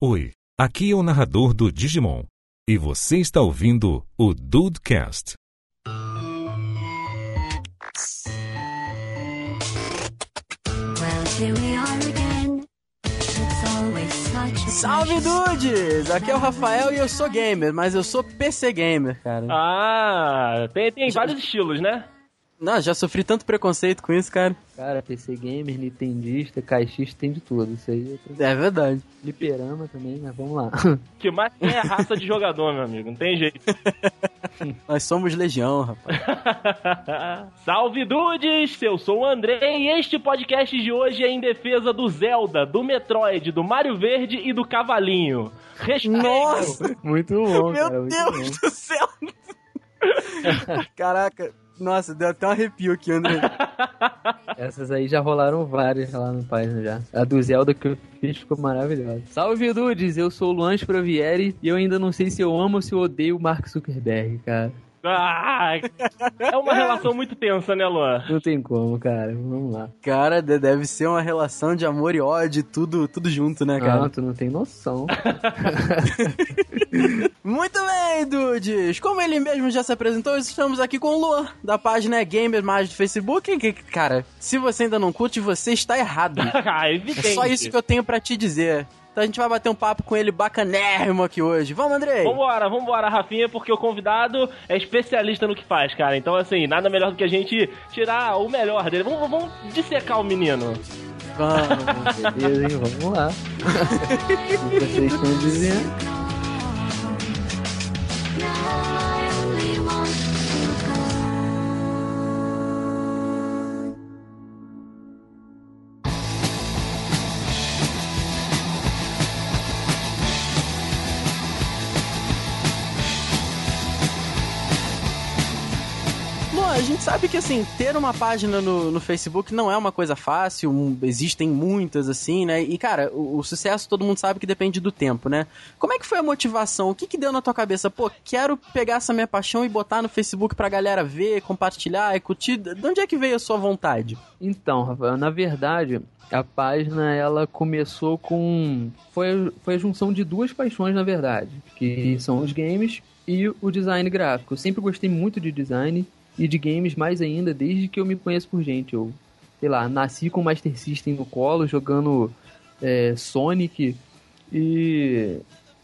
Oi, aqui é o narrador do Digimon. E você está ouvindo o Dudecast. Salve dudes! Aqui é o Rafael e eu sou gamer, mas eu sou PC gamer, cara. Ah, tem, tem vários estilos, né? Não, já sofri tanto preconceito com isso, cara. Cara, PC Gamer, Nintendista, caixista, tem de tudo. Isso aí é É verdade. fliperama também, mas vamos lá. Que mais tem é a raça de jogador, meu amigo. Não tem jeito. Nós somos legião, rapaz. Salve dudes! Eu sou o André e este podcast de hoje é em defesa do Zelda, do Metroid, do Mario Verde e do Cavalinho. Respeito. Nossa! Muito bom, Meu cara. muito Deus bom. do céu! Caraca, nossa, deu até um arrepio aqui, André. Essas aí já rolaram várias lá no página já. A do Zelda que eu fiz ficou maravilhosa. Salve, Dudes! Eu sou o Luan Provieri e eu ainda não sei se eu amo ou se eu odeio o Mark Zuckerberg, cara. Ah, é uma relação muito tensa, né, Luan? Não tem como, cara. Vamos lá. Cara, de- deve ser uma relação de amor e ódio, tudo, tudo junto, né, cara? Ah, tu não tem noção. Muito bem, dudes! Como ele mesmo já se apresentou, estamos aqui com o Luan, da página Gamer Mais do Facebook. Que, cara, se você ainda não curte, você está errado. Ah, É evidente. só isso que eu tenho pra te dizer. Então a gente vai bater um papo com ele bacanérrimo aqui hoje. Vamos, Andrei? Vambora, vambora, Rafinha, porque o convidado é especialista no que faz, cara. Então, assim, nada melhor do que a gente tirar o melhor dele. Vamos, vamos dissecar o menino. Vamos. Beleza, hein? Vamos lá. O que vocês estão dizendo? Gente sabe que, assim, ter uma página no, no Facebook não é uma coisa fácil, um- existem muitas, assim, né? E, cara, o, o sucesso todo mundo sabe que depende do tempo, né? Como é que foi a motivação? O que que deu na tua cabeça? Pô, quero pegar essa minha paixão e botar no Facebook pra galera ver, compartilhar e curtir. De onde é que veio a sua vontade? Então, Rafael, na verdade, a página ela começou com. Foi, foi a junção de duas paixões, na verdade, que são os games e o design gráfico. Eu sempre gostei muito de design e de games mais ainda, desde que eu me conheço por gente. Eu, sei lá, nasci com o Master System no colo, jogando é, Sonic e,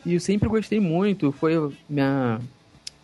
e eu sempre gostei muito. Foi minha.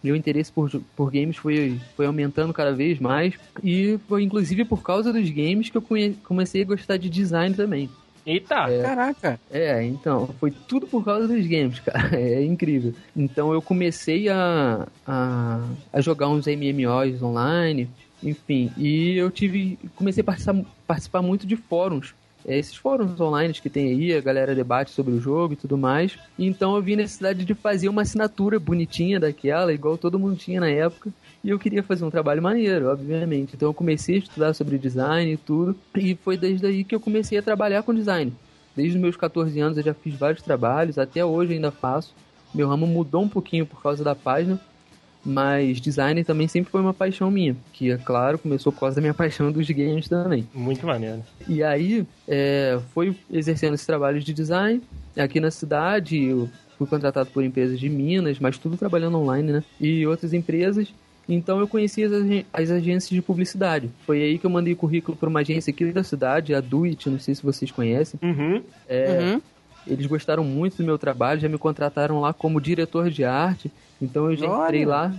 Meu interesse por, por games foi, foi aumentando cada vez mais. E foi inclusive por causa dos games que eu comecei a gostar de design também. Eita! Caraca. É, então, foi tudo por causa dos games, cara. É incrível. Então eu comecei a, a, a jogar uns MMOs online, enfim, e eu tive. Comecei a participar, participar muito de fóruns. É, esses fóruns online que tem aí, a galera debate sobre o jogo e tudo mais. Então eu vi necessidade de fazer uma assinatura bonitinha daquela, igual todo mundo tinha na época. E eu queria fazer um trabalho maneiro, obviamente. Então eu comecei a estudar sobre design e tudo. E foi desde aí que eu comecei a trabalhar com design. Desde os meus 14 anos eu já fiz vários trabalhos, até hoje ainda faço. Meu ramo mudou um pouquinho por causa da página, mas design também sempre foi uma paixão minha. Que, é claro, começou por causa da minha paixão dos games também. Muito maneiro. E aí, é, foi exercendo esse trabalho de design aqui na cidade. Eu fui contratado por empresas de Minas, mas tudo trabalhando online, né? E outras empresas. Então eu conheci as, agen- as agências de publicidade. Foi aí que eu mandei currículo para uma agência aqui da cidade, a Duit, não sei se vocês conhecem. Uhum. É, Uhum. Eles gostaram muito do meu trabalho, já me contrataram lá como diretor de arte. Então eu já Olha! entrei lá,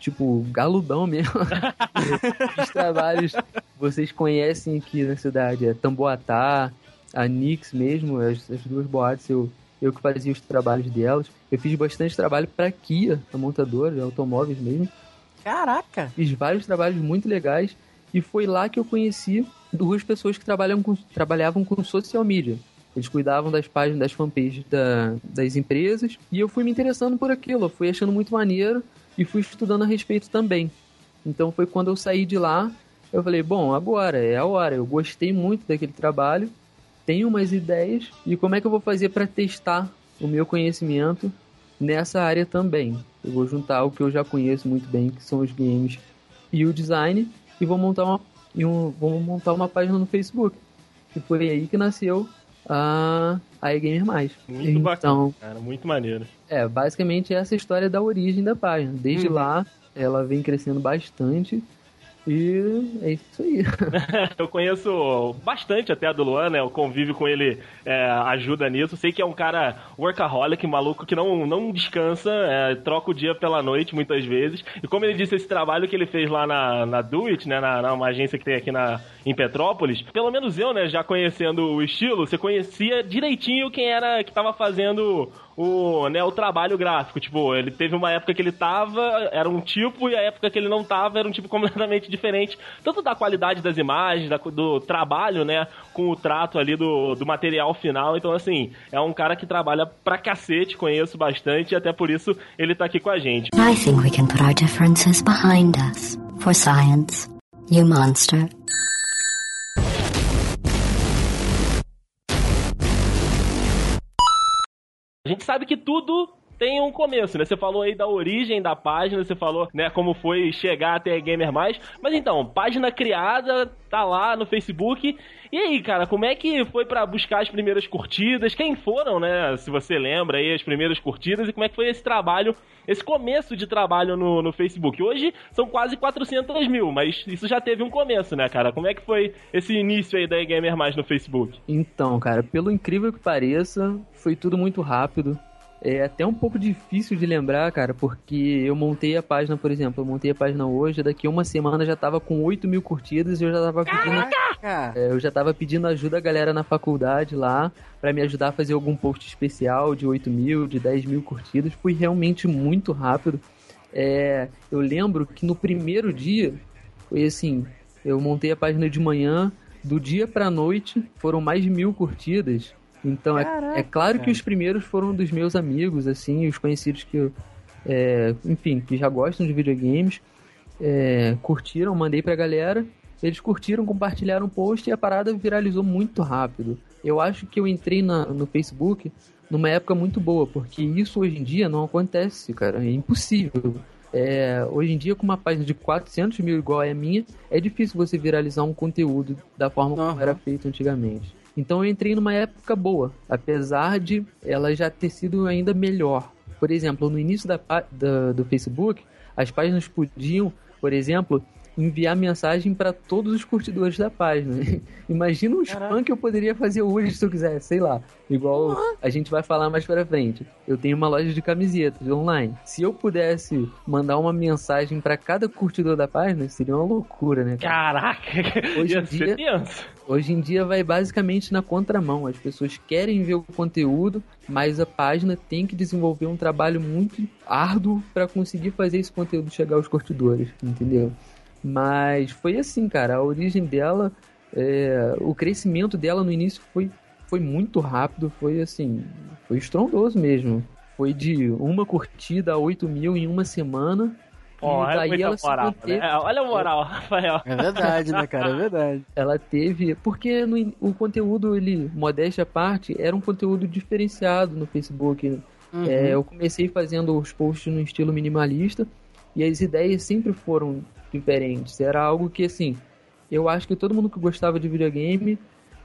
tipo, galudão mesmo. Os trabalhos vocês conhecem aqui na cidade, é Tamboatá, a Nix mesmo, as, as duas boates, eu, eu que fazia os trabalhos delas. Eu fiz bastante trabalho para Kia, a montadora de automóveis mesmo. Caraca. Fiz vários trabalhos muito legais e foi lá que eu conheci duas pessoas que trabalham com, trabalhavam com social media. Eles cuidavam das páginas, das fanpages da, das empresas e eu fui me interessando por aquilo, fui achando muito maneiro e fui estudando a respeito também. Então foi quando eu saí de lá, eu falei, bom, agora é a hora. Eu gostei muito daquele trabalho, tenho umas ideias e como é que eu vou fazer para testar o meu conhecimento nessa área também. Eu vou juntar o que eu já conheço muito bem, que são os games e o design, e vou montar uma, e um, vou montar uma página no Facebook. E foi aí que nasceu a a Mais. Muito então, bacana, cara. Muito maneiro. É, basicamente essa é a história da origem da página. Desde Uhum. lá, ela vem crescendo bastante. E é isso aí. Eu conheço bastante até a do Luan, né? O convívio com ele é, ajuda nisso. Sei que é um cara workaholic, maluco, que não, não descansa, é, troca o dia pela noite muitas vezes. E como ele disse, esse trabalho que ele fez lá na, na Do It, né? Na, na uma agência que tem aqui na, em Petrópolis, pelo menos eu, né, já conhecendo o estilo, você conhecia direitinho quem era que tava fazendo o, né, o trabalho gráfico. Tipo, ele teve uma época que ele tava, era um tipo, e a época que ele não tava era um tipo completamente diferente. Tanto da qualidade das imagens, da- do trabalho, né, com o trato ali do, do material final. Então, assim, é um cara que trabalha pra cacete, conheço bastante, e até por isso ele tá aqui com a gente. I think we can put our differences behind us. For science. You monster. A gente sabe que tudo tem um começo, né? Você falou aí da origem da página, você falou, né, como foi chegar até a Gamer Mais. Mas então, página criada, tá lá no Facebook. E aí, cara, como é que foi pra buscar as primeiras curtidas? Quem foram, né? Se você lembra aí, as primeiras curtidas e como é que foi esse trabalho, esse começo de trabalho no, no Facebook? Hoje são quase 400 mil, mas isso já teve um começo, né, cara? Como é que foi esse início aí da Gamer Mais no Facebook? Então, cara, pelo incrível que pareça, foi tudo muito rápido. É até um pouco difícil de lembrar, cara, porque eu montei a página, por exemplo, eu montei a página hoje, daqui uma semana já tava com 8 mil curtidas e eu já tava pedindo, Cara, é, eu já tava pedindo ajuda a galera na faculdade lá pra me ajudar a fazer algum post especial de 8 mil, de 10 mil curtidas. Foi realmente muito rápido. É, eu lembro que no primeiro dia, foi assim, eu montei a página de manhã, do dia pra noite foram mais de mil curtidas. Então é, Caraca, é claro que cara. os primeiros foram dos meus amigos, assim, os conhecidos que eu, é, enfim, que já gostam de videogames, é, curtiram, mandei pra galera, eles curtiram, compartilharam o post e a parada viralizou muito rápido. Eu acho que eu entrei na- no Facebook numa época muito boa, porque isso hoje em dia não acontece, cara, é impossível. É, hoje em dia, com uma página de 400 mil igual a minha, é difícil você viralizar um conteúdo da forma como Aham. era feito antigamente. Então eu entrei numa época boa, apesar de ela já ter sido ainda melhor. Por exemplo, no início da, da- do Facebook, as páginas podiam, por exemplo, enviar mensagem para todos os curtidores da página. Imagina um spam que eu poderia fazer hoje se eu quisesse, sei lá. Igual a gente vai falar mais pra frente. Eu tenho uma loja de camisetas online. Se eu pudesse mandar uma mensagem para cada curtidor da página, seria uma loucura, né? cara? Caraca, Hoje em dia-. Hoje em dia vai basicamente na contramão. As pessoas querem ver o conteúdo, mas a página tem que desenvolver um trabalho muito árduo para conseguir fazer esse conteúdo chegar aos curtidores, entendeu? Mas foi assim, cara. A origem dela, é, o crescimento dela no início foi, foi muito rápido, foi assim, foi estrondoso mesmo. Foi de uma curtida a 8 mil em uma semana. Ó, e olha daí muita ela se moral, manteve. né? Olha a moral, Rafael. é verdade, né, cara? É verdade. ela teve. Porque no o conteúdo, ele, modéstia à parte, era um conteúdo diferenciado no Facebook. Uhum. É, eu comecei fazendo os posts no estilo minimalista e as ideias sempre foram diferentes. Era algo que, assim, eu acho que todo mundo que gostava de videogame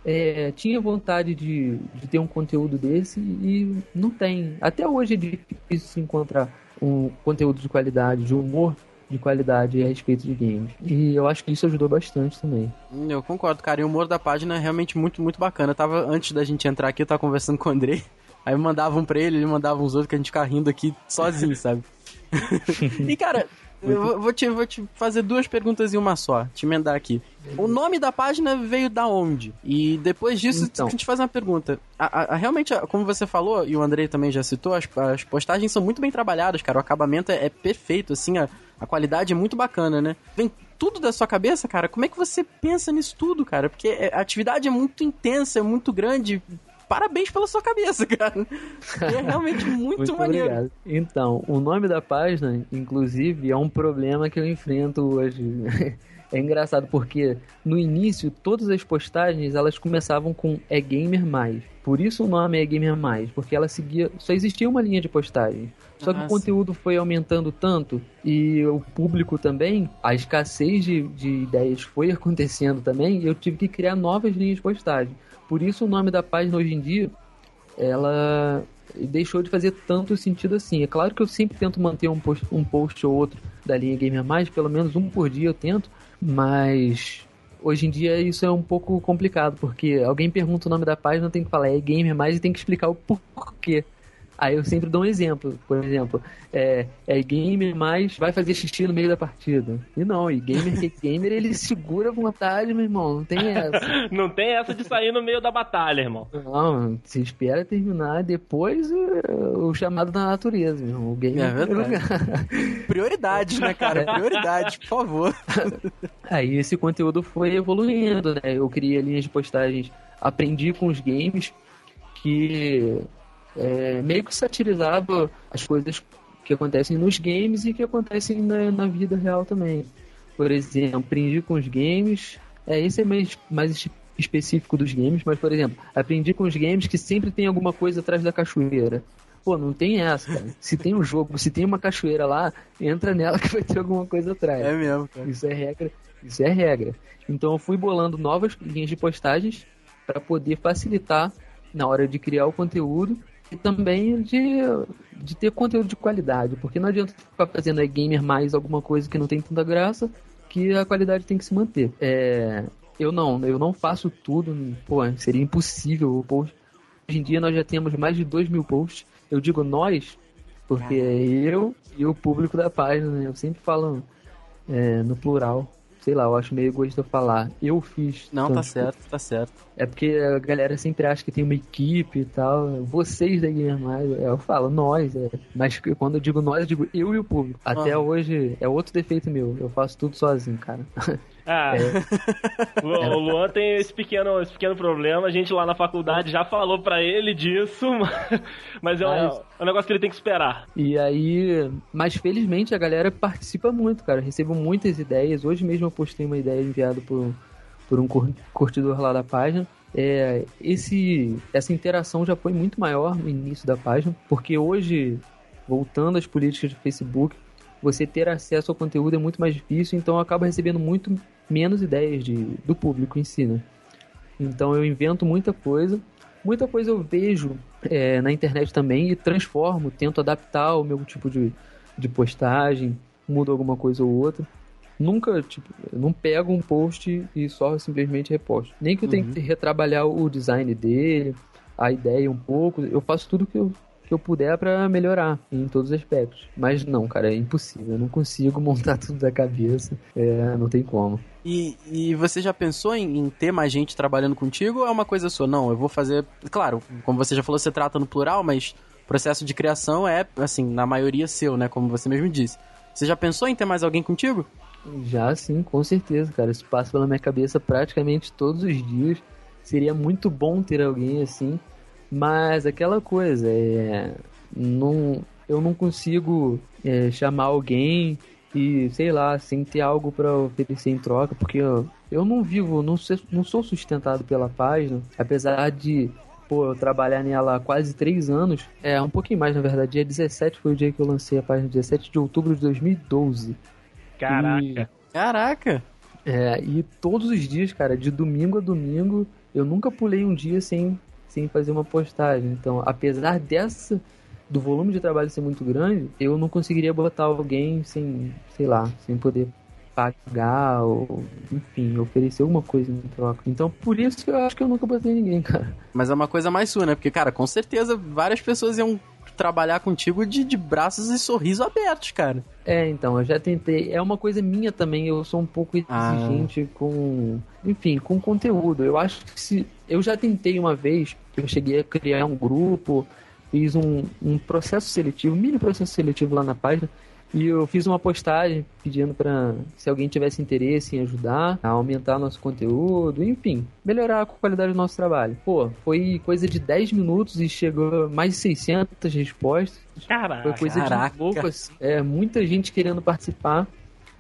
é, tinha vontade de, de ter um conteúdo desse e não tem. Até hoje é difícil se encontrar um conteúdo de qualidade, de humor de qualidade a respeito de games. E eu acho que isso ajudou bastante também. Eu concordo, cara. E o humor da página é realmente muito, muito bacana. Eu tava, antes da gente entrar aqui, eu tava conversando com o Andrei. Aí eu mandava um pra ele, ele mandava uns outros que a gente ficava rindo aqui sozinho, sabe? e, cara, eu vou- te, vou te fazer duas perguntas em uma só. Te emendar aqui. O nome da página veio da onde? E depois disso, Então. a gente faz uma pergunta. A, a- a- realmente, como você falou, e o Andrei também já citou, as, as postagens são muito bem trabalhadas, cara. O acabamento é, é perfeito, assim, a, a qualidade é muito bacana, né? Vem tudo da sua cabeça, cara. Como é que você pensa nisso tudo, cara? Porque é- a atividade é muito intensa, é muito grande. Parabéns pela sua cabeça, cara. É realmente muito, maneiro. obrigado. Então, o nome da página, inclusive, é um problema que eu enfrento hoje. É engraçado porque no início todas as postagens elas começavam com é gamer mais. Por isso o nome é gamer mais, porque ela seguia, só existia uma linha de postagem. Só que Ah, o conteúdo foi aumentando tanto e o público também, a escassez de, de ideias foi acontecendo também, e eu tive que criar novas linhas de postagem. Por isso o nome da página hoje em dia ela deixou de fazer tanto sentido assim. É claro que eu sempre tento manter um post, um post ou outro da linha Gamer Mais, pelo menos um por dia eu tento, mas hoje em dia isso é um pouco complicado, porque alguém pergunta o nome da página, tem que falar é Gamer Mais e tem que explicar o porquê. Aí eu sempre dou um exemplo. Por exemplo, é, é gamer, mas vai fazer xixi no meio da partida. E não, e gamer que é gamer, ele segura a vontade, meu irmão. Não tem essa. Não tem essa de sair no meio da batalha, irmão. Não, se espera terminar depois o, o chamado da natureza, meu irmão. O gamer É verdade. Prioridades, né, cara? Prioridades, por favor. Aí esse conteúdo foi evoluindo, né? Eu criei linhas de postagens, aprendi com os games que é, meio que satirizava as coisas que acontecem nos games e que acontecem na, na vida real também. Por exemplo, aprendi com os games. É, esse é mais, mais específico dos games, mas, por exemplo, aprendi com os games que sempre tem alguma coisa atrás da cachoeira. Pô, não tem essa, cara. Se tem um jogo, se tem uma cachoeira lá, entra nela que vai ter alguma coisa atrás. É mesmo, cara. Isso é regra. Isso é regra. Então eu fui bolando novas linhas de postagens para poder facilitar na hora de criar o conteúdo e também de, de ter conteúdo de qualidade, porque não adianta ficar fazendo aí gamer mais alguma coisa que não tem tanta graça, que a qualidade tem que se manter. É, eu não, eu não faço tudo, pô, seria impossível o post. Hoje em dia nós já temos mais de 2 mil posts. Eu digo nós, porque é eu e o público da página, né? Eu sempre falo é, no plural. Sei lá, eu acho meio egoísta falar. Eu fiz. Não, tá tantos certo, tá certo. é porque a galera sempre acha que tem uma equipe e tal. Vocês da é, eu falo nós, é. Mas quando eu digo nós, eu digo eu e o público. Até Ah. hoje é outro defeito meu. Eu faço tudo sozinho, cara. Ah, É. o, Luan tem esse pequeno, esse pequeno problema. A gente lá na faculdade já falou pra ele disso, mas é um, Mas- é um negócio que ele tem que esperar. E aí, mas felizmente a galera participa muito, cara. Eu recebo muitas ideias. Hoje mesmo eu postei uma ideia enviada por, por um cur- curtidor lá da página. É, esse, essa interação já foi muito maior no início da página, porque hoje, voltando às políticas do Facebook, você ter acesso ao conteúdo é muito mais difícil, então eu acabo recebendo muito menos ideias de, do público em si, né? Então eu invento muita coisa. Muita coisa eu vejo é, na internet também e transformo, tento adaptar o meu tipo de, de postagem, mudo alguma coisa ou outra. Nunca, tipo, não pego um post e só simplesmente reposto. Nem que eu tenha que retrabalhar o design dele, a ideia um pouco. Eu faço tudo que eu, que eu puder pra melhorar em todos os aspectos. Mas não, cara, é impossível. Eu não consigo montar tudo da cabeça. É, não tem como. E, e você já pensou em, em ter mais gente trabalhando contigo ou é uma coisa sua? Não, eu vou fazer. Claro, como você já falou, você trata no plural, mas o processo de criação é, assim, na maioria seu, né? Como você mesmo disse. Você já pensou em ter mais alguém contigo? Já sim, com certeza, cara. Isso passa pela minha cabeça praticamente todos os dias. Seria muito bom ter alguém assim, mas aquela coisa, é. Não, eu não consigo é, chamar alguém e, sei lá, sem ter algo pra oferecer em troca, porque eu, eu não vivo, não, não sou sustentado pela página, apesar de. Pô, eu trabalhar nela há quase três anos, é um pouquinho mais na verdade. Dia 17 foi o dia que eu lancei a página, 17 de outubro de 2012. Caraca. Caraca! É, e todos os dias, cara, de domingo a domingo, eu nunca pulei um dia sem, sem fazer uma postagem. Então, apesar dessa, do volume de trabalho ser muito grande, eu não conseguiria botar alguém sem, sei lá, sem poder pagar ou, enfim, oferecer alguma coisa em troca. Então, por isso que eu acho que eu nunca botei ninguém, cara. Mas é uma coisa mais sua, né? Porque, cara, com certeza várias pessoas iam trabalhar contigo de, de braços e sorriso abertos, cara. É, então, eu já tentei. É uma coisa minha também, eu sou um pouco Ah. exigente com. Enfim, com conteúdo. Eu acho que se. Eu já tentei uma vez, eu cheguei a criar um grupo, fiz um, um processo seletivo, um mini processo seletivo lá na página, e eu fiz uma postagem pedindo para se alguém tivesse interesse em ajudar a aumentar nosso conteúdo, enfim, melhorar a qualidade do nosso trabalho. Pô, foi coisa de 10 minutos e chegou mais de 600 respostas. Foi Caraca. coisa Caraca. de louco, assim. É, muita gente querendo participar,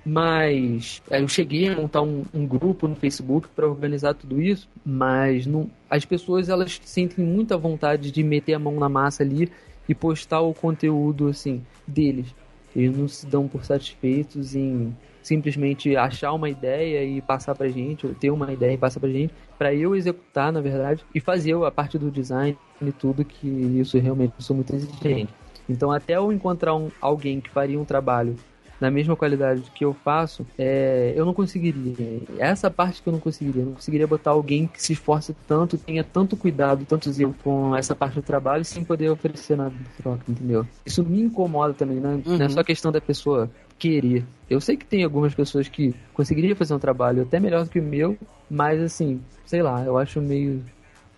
mas é, eu cheguei a montar um, um grupo no Facebook para organizar tudo isso, mas não, as pessoas elas sentem muita vontade de meter a mão na massa ali e postar o conteúdo assim deles. Eles não se dão por satisfeitos em simplesmente achar uma ideia e passar pra gente, ou ter uma ideia e passar pra gente, pra eu executar, na verdade, e fazer a parte do design e tudo, que isso realmente eu sou muito exigente. Então, até eu encontrar um, alguém que faria um trabalho na mesma qualidade que eu faço, é, eu não conseguiria. Essa parte que eu não conseguiria. Eu não conseguiria botar alguém que se esforce tanto, tenha tanto cuidado, tanto zelo com essa parte do trabalho, sem poder oferecer nada de troca, entendeu? Isso me incomoda também, né? não é Uhum. só questão da pessoa querer. Eu sei que tem algumas pessoas que conseguiriam fazer um trabalho até melhor do que o meu, mas assim, sei lá, eu acho meio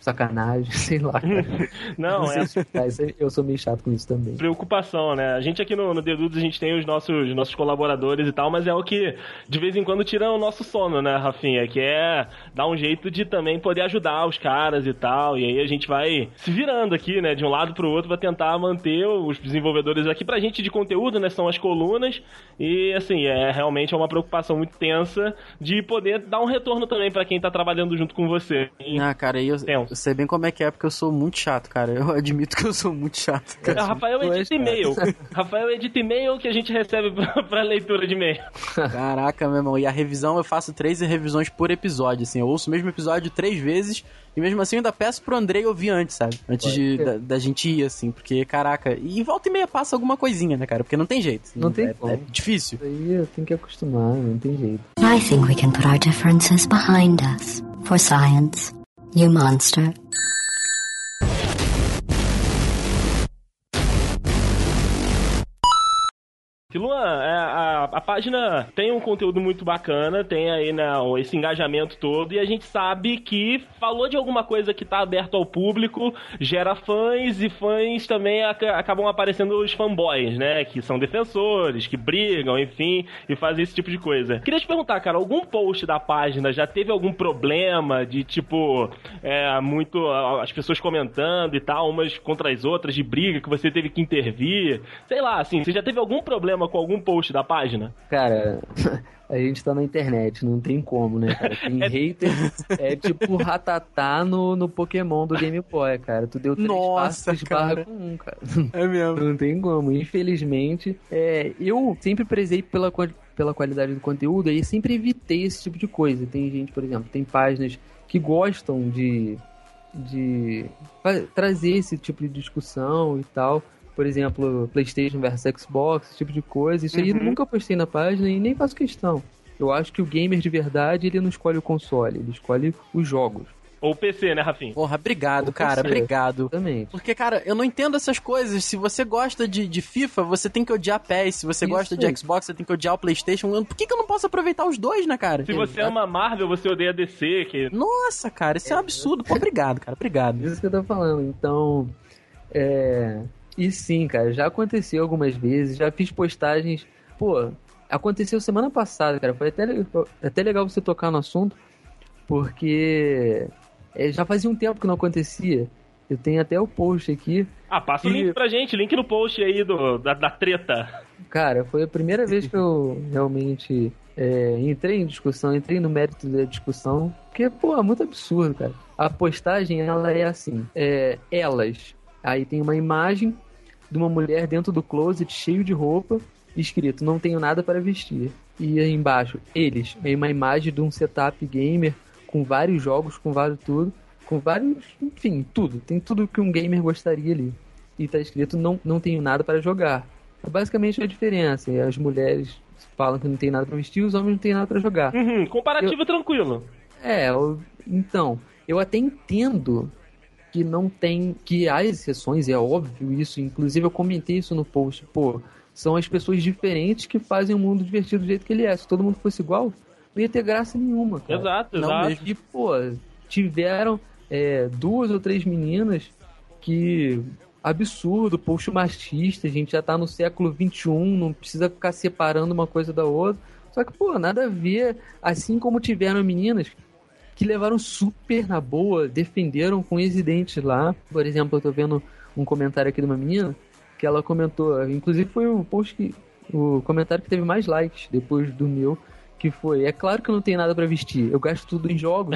sacanagem, sei lá. Não, é eu sou meio chato com isso também. preocupação, né? A gente aqui no, no Dedudos, a gente tem os nossos, nossos colaboradores e tal, mas é o que de vez em quando tira o nosso sono, né, Rafinha? Que é dar um jeito de também poder ajudar os caras e tal. E aí a gente vai se virando aqui, né, de um lado pro outro, pra tentar manter os desenvolvedores aqui pra gente de conteúdo, né? São as colunas. E assim, é realmente é uma preocupação muito tensa de poder dar um retorno também pra quem tá trabalhando junto com você. Ah, cara, eu, eu sei bem como é que é, porque eu sou muito chato, cara. Eu admito que eu sou muito chato. É, Rafael Tu és, edita e-mail. Rafael edita e-mail que a gente recebe pra, pra leitura de e-mail. Caraca, meu irmão. E a revisão, eu faço três revisões por episódio, assim. Eu ouço o mesmo episódio três vezes e mesmo assim eu ainda peço pro Andrei ouvir antes, sabe? Antes de, da, da gente ir, assim. Porque, caraca... E volta e meia passa alguma coisinha, né, cara? Porque não tem jeito. Não tem é, como. é difícil. Isso aí eu tenho que acostumar, não tem jeito. I think we can put our differences behind us. For science. You monster. Luan, é, a, a página tem um conteúdo muito bacana, tem aí né, esse engajamento todo, e a gente sabe que falou de alguma coisa que tá aberto ao público, gera fãs, e fãs também aca- acabam aparecendo os fanboys, né? Que são defensores, que brigam, enfim, e fazem esse tipo de coisa. Queria te perguntar, cara, algum post da página já teve algum problema de tipo, é, muito as pessoas comentando e tal, umas contra as outras, de briga que você teve que intervir? Sei lá, assim, você já teve algum problema com algum post da página? Cara, a gente tá na internet, não tem como, né, cara? Tem É- hater, é tipo ratatá no, no Pokémon do Game Boy, cara. Tu deu três Nossa, passos barra cara. com um, cara. É mesmo. Não tem como. Infelizmente, é, eu sempre prezei pela, pela qualidade do conteúdo e sempre evitei esse tipo de coisa. Tem gente, por exemplo, tem páginas que gostam de, de trazer esse tipo de discussão e tal. Por exemplo, PlayStation versus Xbox, esse tipo de coisa. Isso aí eu Uhum. nunca postei na página e nem faço questão. Eu acho que o gamer de verdade, ele não escolhe o console, ele escolhe os jogos. Ou PC, né, Rafinha? Porra, obrigado, Ou cara. você. Obrigado. Exatamente. Porque, cara, eu não entendo essas coisas. Se você gosta de, de FIFA, você tem que odiar PES. Se você Isso gosta de. Xbox, você tem que odiar o PlayStation. Por que, que eu não posso aproveitar os dois, né, cara? Se você ama Marvel, você odeia DC, que Nossa, cara, isso é um absurdo. Pô, obrigado, cara. Obrigado. Isso que eu tô falando. Então, é. E sim, cara, já aconteceu algumas vezes, já fiz postagens. Pô, aconteceu semana passada, cara. Foi até, até legal você tocar no assunto, porque é, já fazia um tempo que não acontecia. Eu tenho até o post aqui. Ah, passa o link pra gente, link no post aí do, da, da treta. Cara, foi a primeira vez que eu realmente é, entrei em discussão, entrei no mérito da discussão. Porque, pô, é muito absurdo, cara. A postagem, ela é assim: é, elas. Aí tem uma imagem de uma mulher dentro do closet, cheio de roupa, escrito: Não tenho nada para vestir. E aí embaixo, eles. Aí uma imagem de um setup gamer com vários jogos, com vários tudo. Com vários. Enfim, tudo. Tem tudo que um gamer gostaria ali. E tá escrito: Não, não tenho nada para jogar. É basicamente a diferença. As mulheres falam que não tem nada pra vestir, os homens não tem nada pra jogar. Uhum, comparativo tranquilo. É, eu- então, eu até entendo que não tem, que há exceções, é óbvio isso, inclusive eu comentei isso no post, pô, são as pessoas diferentes que fazem o mundo divertido do jeito que ele é. Se todo mundo fosse igual, não ia ter graça nenhuma, cara. Exato, Não exato. E, pô, tiveram é, duas ou três meninas que. Absurdo, post machista, a gente já tá no século XXI, não precisa ficar separando uma coisa da outra. Só que, pô, nada a ver. Assim como tiveram meninas que levaram super na boa, defenderam com os dentes lá. Por exemplo, eu tô vendo um comentário aqui de uma menina que ela comentou, inclusive foi o post que. o comentário que teve mais likes depois do meu, que foi: É claro que eu não tenho nada pra vestir, eu gasto tudo em jogos.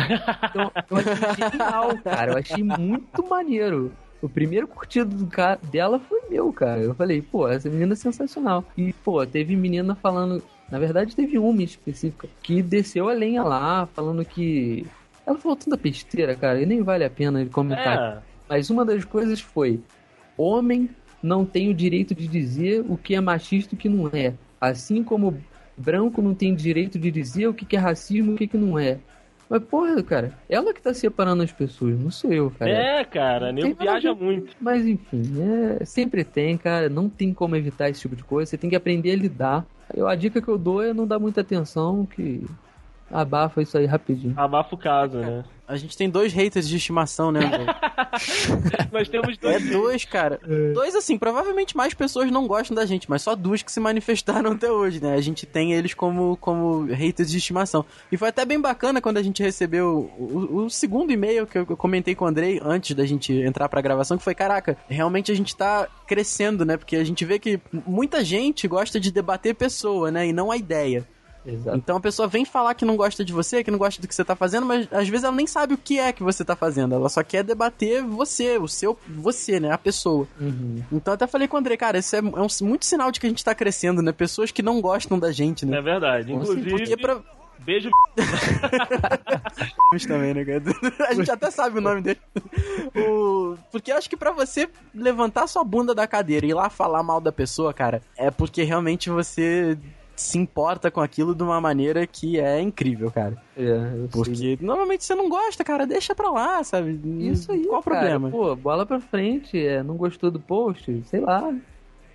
Então, eu achei genial, cara. Eu achei muito maneiro. O primeiro curtido do ca- dela foi meu, cara. Eu falei, pô, essa menina é sensacional. E, pô, teve menina falando Na verdade, teve uma específica que desceu a lenha lá, falando que. Ela falou tanta besteira, cara, e nem vale a pena ele comentar. É, Mas uma das coisas foi: homem não tem o direito de dizer o que é machista e o que não é. Assim como branco não tem direito de dizer o que é racismo e o que não é. Mas, porra, cara, ela que tá separando as pessoas, não sou eu, cara. é, cara, a viaja ver. muito. Mas enfim, é, sempre tem, cara. Não tem como evitar esse tipo de coisa. Você tem que aprender a lidar. Eu, a dica que eu dou é não dar muita atenção, que abafa isso aí rapidinho. Abafa o caso, né? A gente tem dois haters de estimação, né, André? Nós temos É dois. dois, cara. Dois, assim, provavelmente mais pessoas não gostam da gente, mas só duas que se manifestaram até hoje, né? A gente tem eles como, como haters de estimação. E foi até bem bacana quando a gente recebeu o, o segundo e-mail que eu, que eu comentei com o Andrei antes da gente entrar pra gravação, que foi, caraca, realmente a gente tá crescendo, né? Porque a gente vê que muita gente gosta de debater pessoa, né? E não a ideia. Exato. Então a pessoa vem falar que não gosta de você, que não gosta do que você tá fazendo, mas às vezes ela nem sabe o que é que você tá fazendo. Ela só quer debater você, o seu, você, né? A pessoa. Uhum. Então eu até falei com o André, cara, isso é, é um, muito sinal de que a gente tá crescendo, né? Pessoas que não gostam da gente, né? É verdade. Inclusive, Porque pra. beijo. Também, né, cara? A gente até sabe o nome dele. O... Porque eu acho que pra você levantar sua bunda da cadeira e ir lá falar mal da pessoa, cara, é porque realmente você se importa com aquilo de uma maneira que é incrível, cara. É, eu sei. Porque normalmente você não gosta, cara, deixa pra lá, sabe? Isso aí, Qual o problema? Pô, bola pra frente, é, não gostou do post, sei lá.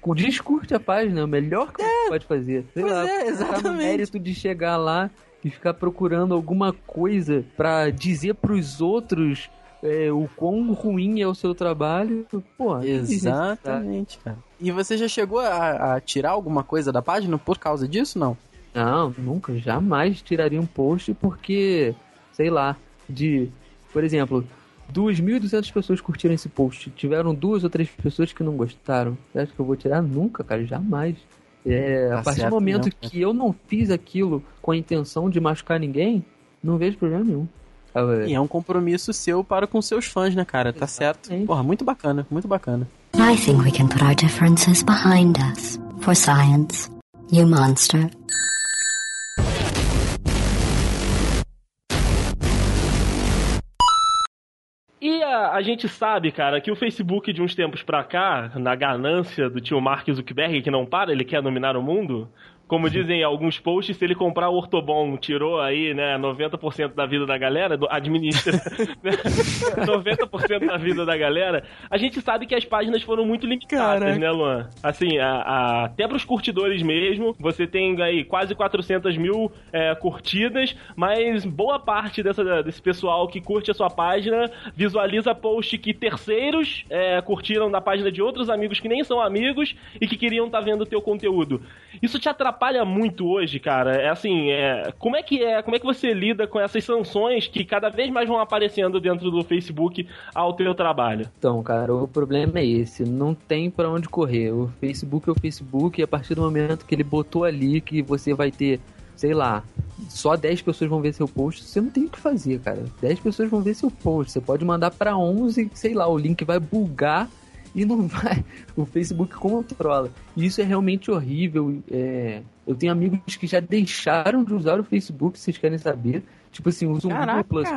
cu- Descurte a página, é o melhor que você pode fazer. Sei Pois lá, é, ficar no exatamente. mérito de chegar lá e ficar procurando alguma coisa pra dizer pros outros é, o quão ruim é o seu trabalho. Pô, Exatamente, cara. E você já chegou a, a tirar alguma coisa da página por causa disso, não? Não, nunca, jamais tiraria um post porque, sei lá, de, por exemplo, 2.200 pessoas curtiram esse post, tiveram duas ou três pessoas que não gostaram. Você acha que eu vou tirar? Nunca, cara, jamais. É, Tá a partir do momento mesmo, que eu não fiz aquilo com a intenção de machucar ninguém, não vejo problema nenhum. Ah, E é um compromisso seu para com seus fãs, né, cara? Tá certo. Porra, muito bacana, muito bacana. I think we can put our differences behind us. For science. You monster. E a, a gente sabe, cara, que o Facebook de uns tempos pra cá, na ganância do tio Mark Zuckerberg, que não para, ele quer dominar o mundo. Como dizem alguns posts, se ele comprar o Ortobon, tirou aí, né, 90% da vida da galera, do- administra né, 90% da vida da galera, a gente sabe que as páginas foram muito limitadas, Caraca. né, Luan? Assim, a, a- até pros curtidores mesmo, você tem aí quase 400 mil é, curtidas, mas boa parte dessa, desse pessoal que curte a sua página visualiza post que terceiros é, curtiram da página de outros amigos que nem são amigos e que queriam estar vendo o teu conteúdo. Isso te atrapalha muito hoje, cara. É assim, é, como é que é, como é que você lida com essas sanções que cada vez mais vão aparecendo dentro do Facebook ao teu trabalho? Então, cara, o problema é esse. Não tem pra onde correr. O Facebook é o Facebook e a partir do momento que ele botou ali que você vai ter, sei lá, só 10 pessoas vão ver seu post, você não tem o que fazer, cara. 10 pessoas vão ver seu post. Você pode mandar pra 11, sei lá, o link vai bugar e não vai. O Facebook controla. E isso é realmente horrível. É, Eu tenho amigos que já deixaram de usar o Facebook, vocês querem saber. Tipo assim, usam o Google! Plus.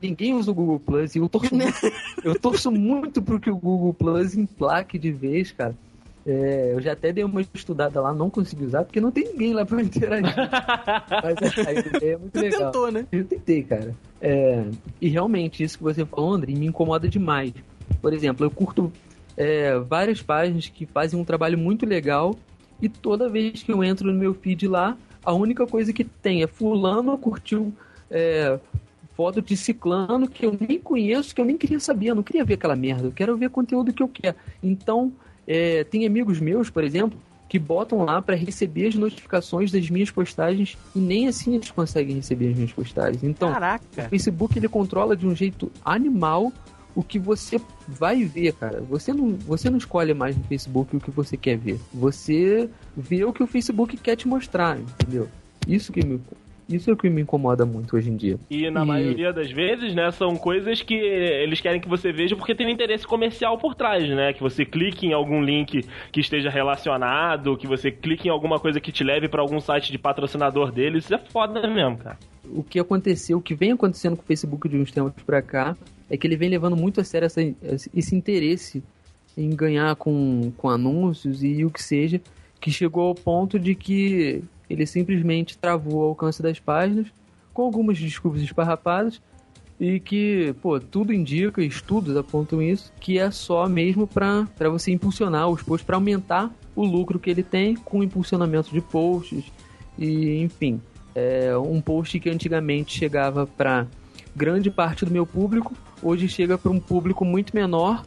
Ninguém usa o Google Plus e eu torço muito, eu torço muito pro que o Google Plus emplaque de vez, cara. É, eu já até dei uma estudada lá, não consegui usar, porque não tem ninguém lá pra interagir. Mas a ideia é muito legal. tentou, né? Eu tentei, cara. É, e realmente, isso que você falou, André, me incomoda demais. Por exemplo, eu curto é, várias páginas que fazem um trabalho muito legal e toda vez que eu entro no meu feed lá, a única coisa que tem é fulano curtiu é, foto de ciclano que eu nem conheço, que eu nem queria saber, eu não queria ver aquela merda, eu quero ver conteúdo que eu quero. Então, é, tem amigos meus, por exemplo, que botam lá para receber as notificações das minhas postagens e nem assim eles conseguem receber as minhas postagens. Então, o Caraca. Facebook ele controla de um jeito animal o que você vai ver, cara. Você não, você não escolhe mais no Facebook o que você quer ver. Você vê o que o Facebook quer te mostrar, entendeu? Isso que me, Isso é o que me incomoda muito hoje em dia. E na E- maioria das vezes, né, são coisas que eles querem que você veja porque tem um interesse comercial por trás, né? Que você clique em algum link que esteja relacionado, que você clique em alguma coisa que te leve pra algum site de patrocinador deles. Isso é foda mesmo, cara. o que aconteceu, o que vem acontecendo com o Facebook de uns tempos pra cá, é que ele vem levando muito a sério essa- esse interesse em ganhar com, com anúncios e o que seja, que chegou ao ponto de que ele simplesmente travou o alcance das páginas, com algumas desculpas esparrapadas, e que, pô, tudo indica, estudos apontam isso, que é só mesmo pra você impulsionar os posts, pra aumentar o lucro que ele tem com o impulsionamento de posts, e enfim. É um post que antigamente chegava para grande parte do meu público, hoje chega para um público muito menor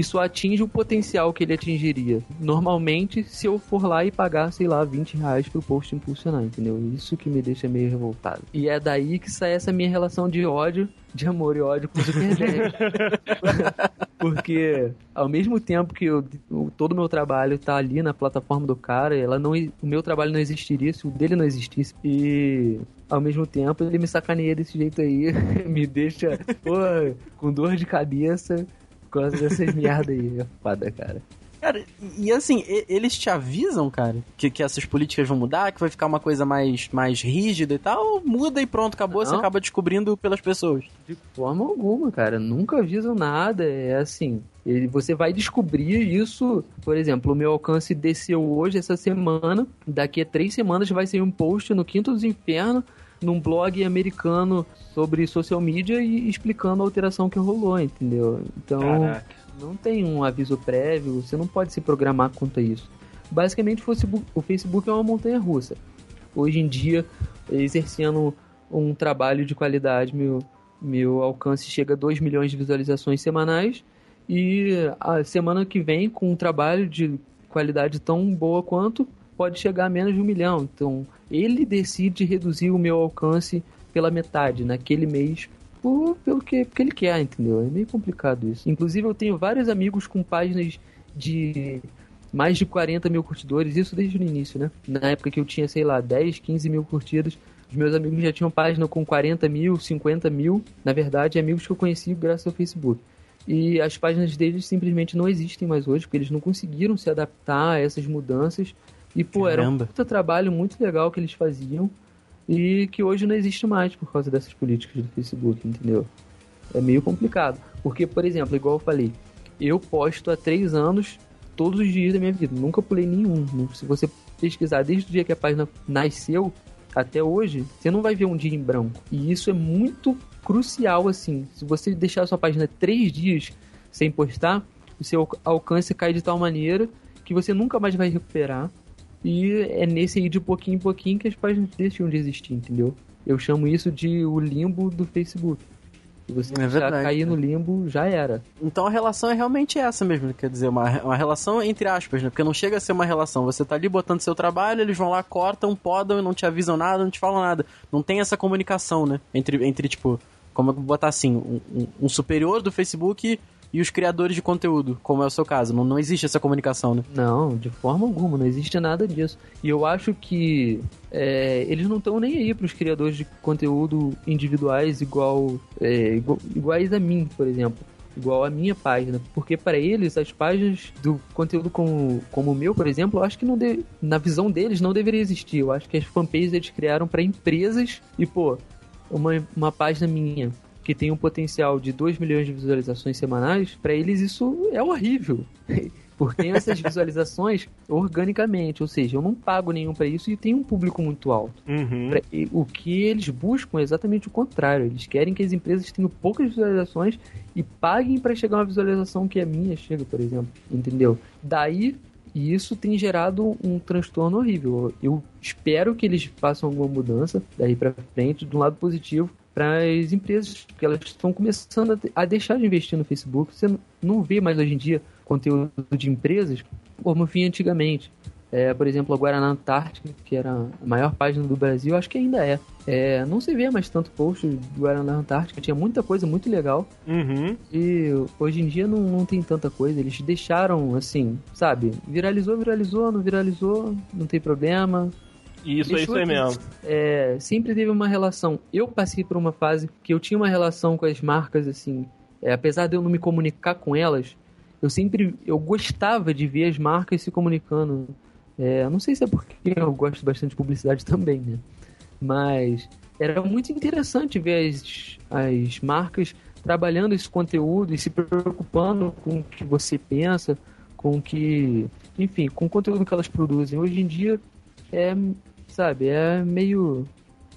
só atinge o potencial que ele atingiria. Normalmente, se eu for lá e pagar, sei lá, 20 reais pro post impulsionar, entendeu? Isso que me deixa meio revoltado. E é daí que sai essa minha relação de ódio, de amor e ódio o Zuckerberg. Porque ao mesmo tempo que eu- todo o meu trabalho tá ali na plataforma do cara, ela não, o meu trabalho não existiria se o dele não existisse. E ao mesmo tempo ele me sacaneia desse jeito aí, me deixa pô, com dor de cabeça por causa dessas merda aí. É foda, cara. Cara, e, assim, eles te avisam, cara, que, que essas políticas vão mudar, que vai ficar uma coisa mais, mais rígida e tal, muda e pronto, acabou, você Não. acaba descobrindo pelas pessoas. De forma alguma, cara. Nunca avisam nada. É assim. ele- Você vai descobrir isso. Por exemplo, o meu alcance desceu hoje, essa semana. Daqui a três semanas vai sair um post no Quinto dos Infernos, num blog americano sobre social media e explicando a alteração que rolou, entendeu? Então, Caraca. não tem um aviso prévio, você não pode se programar quanto a isso. Basicamente, o Facebook, o Facebook é uma montanha russa. Hoje em dia, exercendo um trabalho de qualidade, meu, meu alcance chega a 2 milhões de visualizações semanais. E a semana que vem, com um trabalho de qualidade tão boa quanto, pode chegar a menos de um milhão. Então, ele decide reduzir o meu alcance pela metade naquele mês por, pelo que porque ele quer, entendeu? É meio complicado isso. Inclusive, eu tenho vários amigos com páginas de mais de 40 mil curtidores, isso desde o início, né? Na época que eu tinha, sei lá, 10, 15 mil curtidas, os meus amigos já tinham página com 40 mil, 50 mil. Na verdade, amigos que eu conheci graças ao Facebook. E as páginas deles simplesmente não existem mais hoje, porque eles não conseguiram se adaptar a essas mudanças. E, pô, era um Caramba. puta trabalho muito legal que eles faziam e que hoje não existe mais por causa dessas políticas do Facebook, entendeu? É meio complicado. Porque, por exemplo, igual eu falei, eu posto há três anos todos os dias da minha vida. Nunca pulei nenhum. Se você pesquisar desde o dia que a página nasceu até hoje, você não vai ver um dia em branco. E isso é muito crucial, assim. Se você deixar a sua página três dias sem postar, o seu alcance cai de tal maneira que você nunca mais vai recuperar. E é nesse aí de pouquinho em pouquinho que as páginas deixam de existir, entendeu? Eu chamo isso de o limbo do Facebook. Se você É verdade, cair no limbo, já era. Então a relação é realmente essa mesmo, quer dizer, uma, uma relação entre aspas, né? Porque não chega a ser uma relação. Você tá ali botando seu trabalho, eles vão lá, cortam, podam e não te avisam nada, não te falam nada. Não tem essa comunicação, né? Entre, entre tipo, como eu vou botar assim, um- um superior do Facebook e os criadores de conteúdo, como é o seu caso. Não, não existe essa comunicação, né? Não, de forma alguma, não existe nada disso. E eu acho que é, eles não estão nem aí para os criadores de conteúdo individuais igual, é, igual- iguais a mim, por exemplo. Igual a minha página. Porque para eles, as páginas do conteúdo como, como o meu, por exemplo, eu acho que não de- na visão deles não deveria existir. Eu acho que as fanpages eles criaram para empresas e, pô, uma, uma página minha que tem um potencial de 2 milhões de visualizações semanais, para eles isso é horrível. Porque tem essas visualizações organicamente, ou seja, eu não pago nenhum para isso e tem um público muito alto. Uhum. Pra- o que eles buscam é exatamente o contrário. Eles querem que as empresas tenham poucas visualizações e paguem para chegar uma visualização que a minha chega, por exemplo. Entendeu? Daí, e isso tem gerado um transtorno horrível. Eu espero que eles façam alguma mudança daí para frente, de um lado positivo, para as empresas, porque elas estão começando a deixar de investir no Facebook. Você não vê mais hoje em dia conteúdo de empresas como vinha antigamente. É, por exemplo, a Guaraná Antártica, que era a maior página do Brasil, acho que ainda é. É, não se vê mais tanto post do Guaraná Antártica, tinha muita coisa muito legal. Uhum. E hoje em dia não, não tem tanta coisa. Eles deixaram, assim, sabe? Viralizou, viralizou, não viralizou, não tem problema. Isso, é isso aí mesmo. é, sempre teve uma relação. Eu passei por uma fase que eu tinha uma relação com as marcas, assim, é, apesar de eu não me comunicar com elas, eu sempre, eu gostava de ver as marcas se comunicando. É, não sei se é porque eu gosto bastante de publicidade também, né? Mas era muito interessante ver as, as marcas trabalhando esse conteúdo e se preocupando com o que você pensa, com o que, enfim, com o conteúdo que elas produzem. Hoje em dia é, sabe, é meio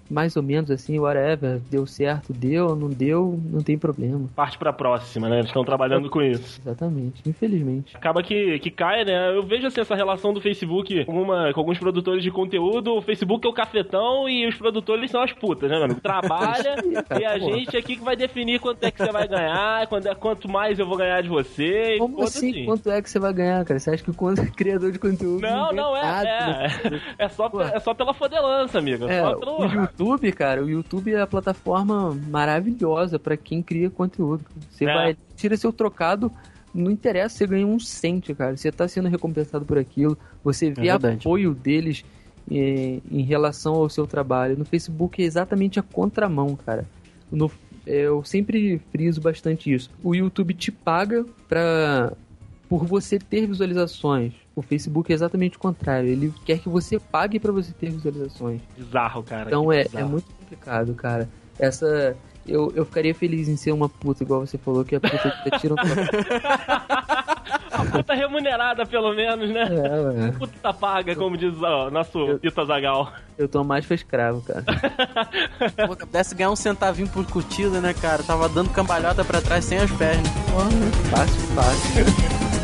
mais ou menos assim, whatever, deu certo, deu, não deu, não tem problema. Parte pra próxima, né? Eles estão trabalhando com isso. Exatamente, infelizmente. Acaba que, que cai, né? Eu vejo assim, essa relação do Facebook com, uma, com alguns produtores de conteúdo. O Facebook é o cafetão e os produtores são as putas, né, amigo? Trabalha e a gente aqui que vai definir quanto é que você vai ganhar, quando é, quanto mais eu vou ganhar de você. Como foda-se. assim? Quanto é que você vai ganhar, cara? Você acha que quando criador de conteúdo. Não, não, é, é, né? é, só, Pô. é só pela fodelança, amigo. É É, só pelo... o YouTube, cara, o YouTube é a plataforma maravilhosa pra quem cria conteúdo. Você É. vai, tira seu trocado, não interessa, você ganha um cente, cara. Você tá sendo recompensado por aquilo, você vê verdade. apoio deles eh, em relação ao seu trabalho. No Facebook é exatamente a contramão, cara. No- eu sempre friso bastante isso. O YouTube te paga pra, por você ter visualizações. O Facebook é exatamente o contrário. Ele quer que você pague pra você ter visualizações. Bizarro, cara. Então é, é bizarro. muito complicado, cara. Essa. Eu, eu ficaria feliz em ser uma puta, igual você falou, que a puta que tira um A puta remunerada, pelo menos, né? é. Puta tá paga, como diz o nosso Pita Zagal. Eu tô mais pra escravo, cara. Pô, se pudesse ganhar um centavinho por curtida, né, cara? Tava dando cambalhota pra trás sem as pernas. Fácil, fácil.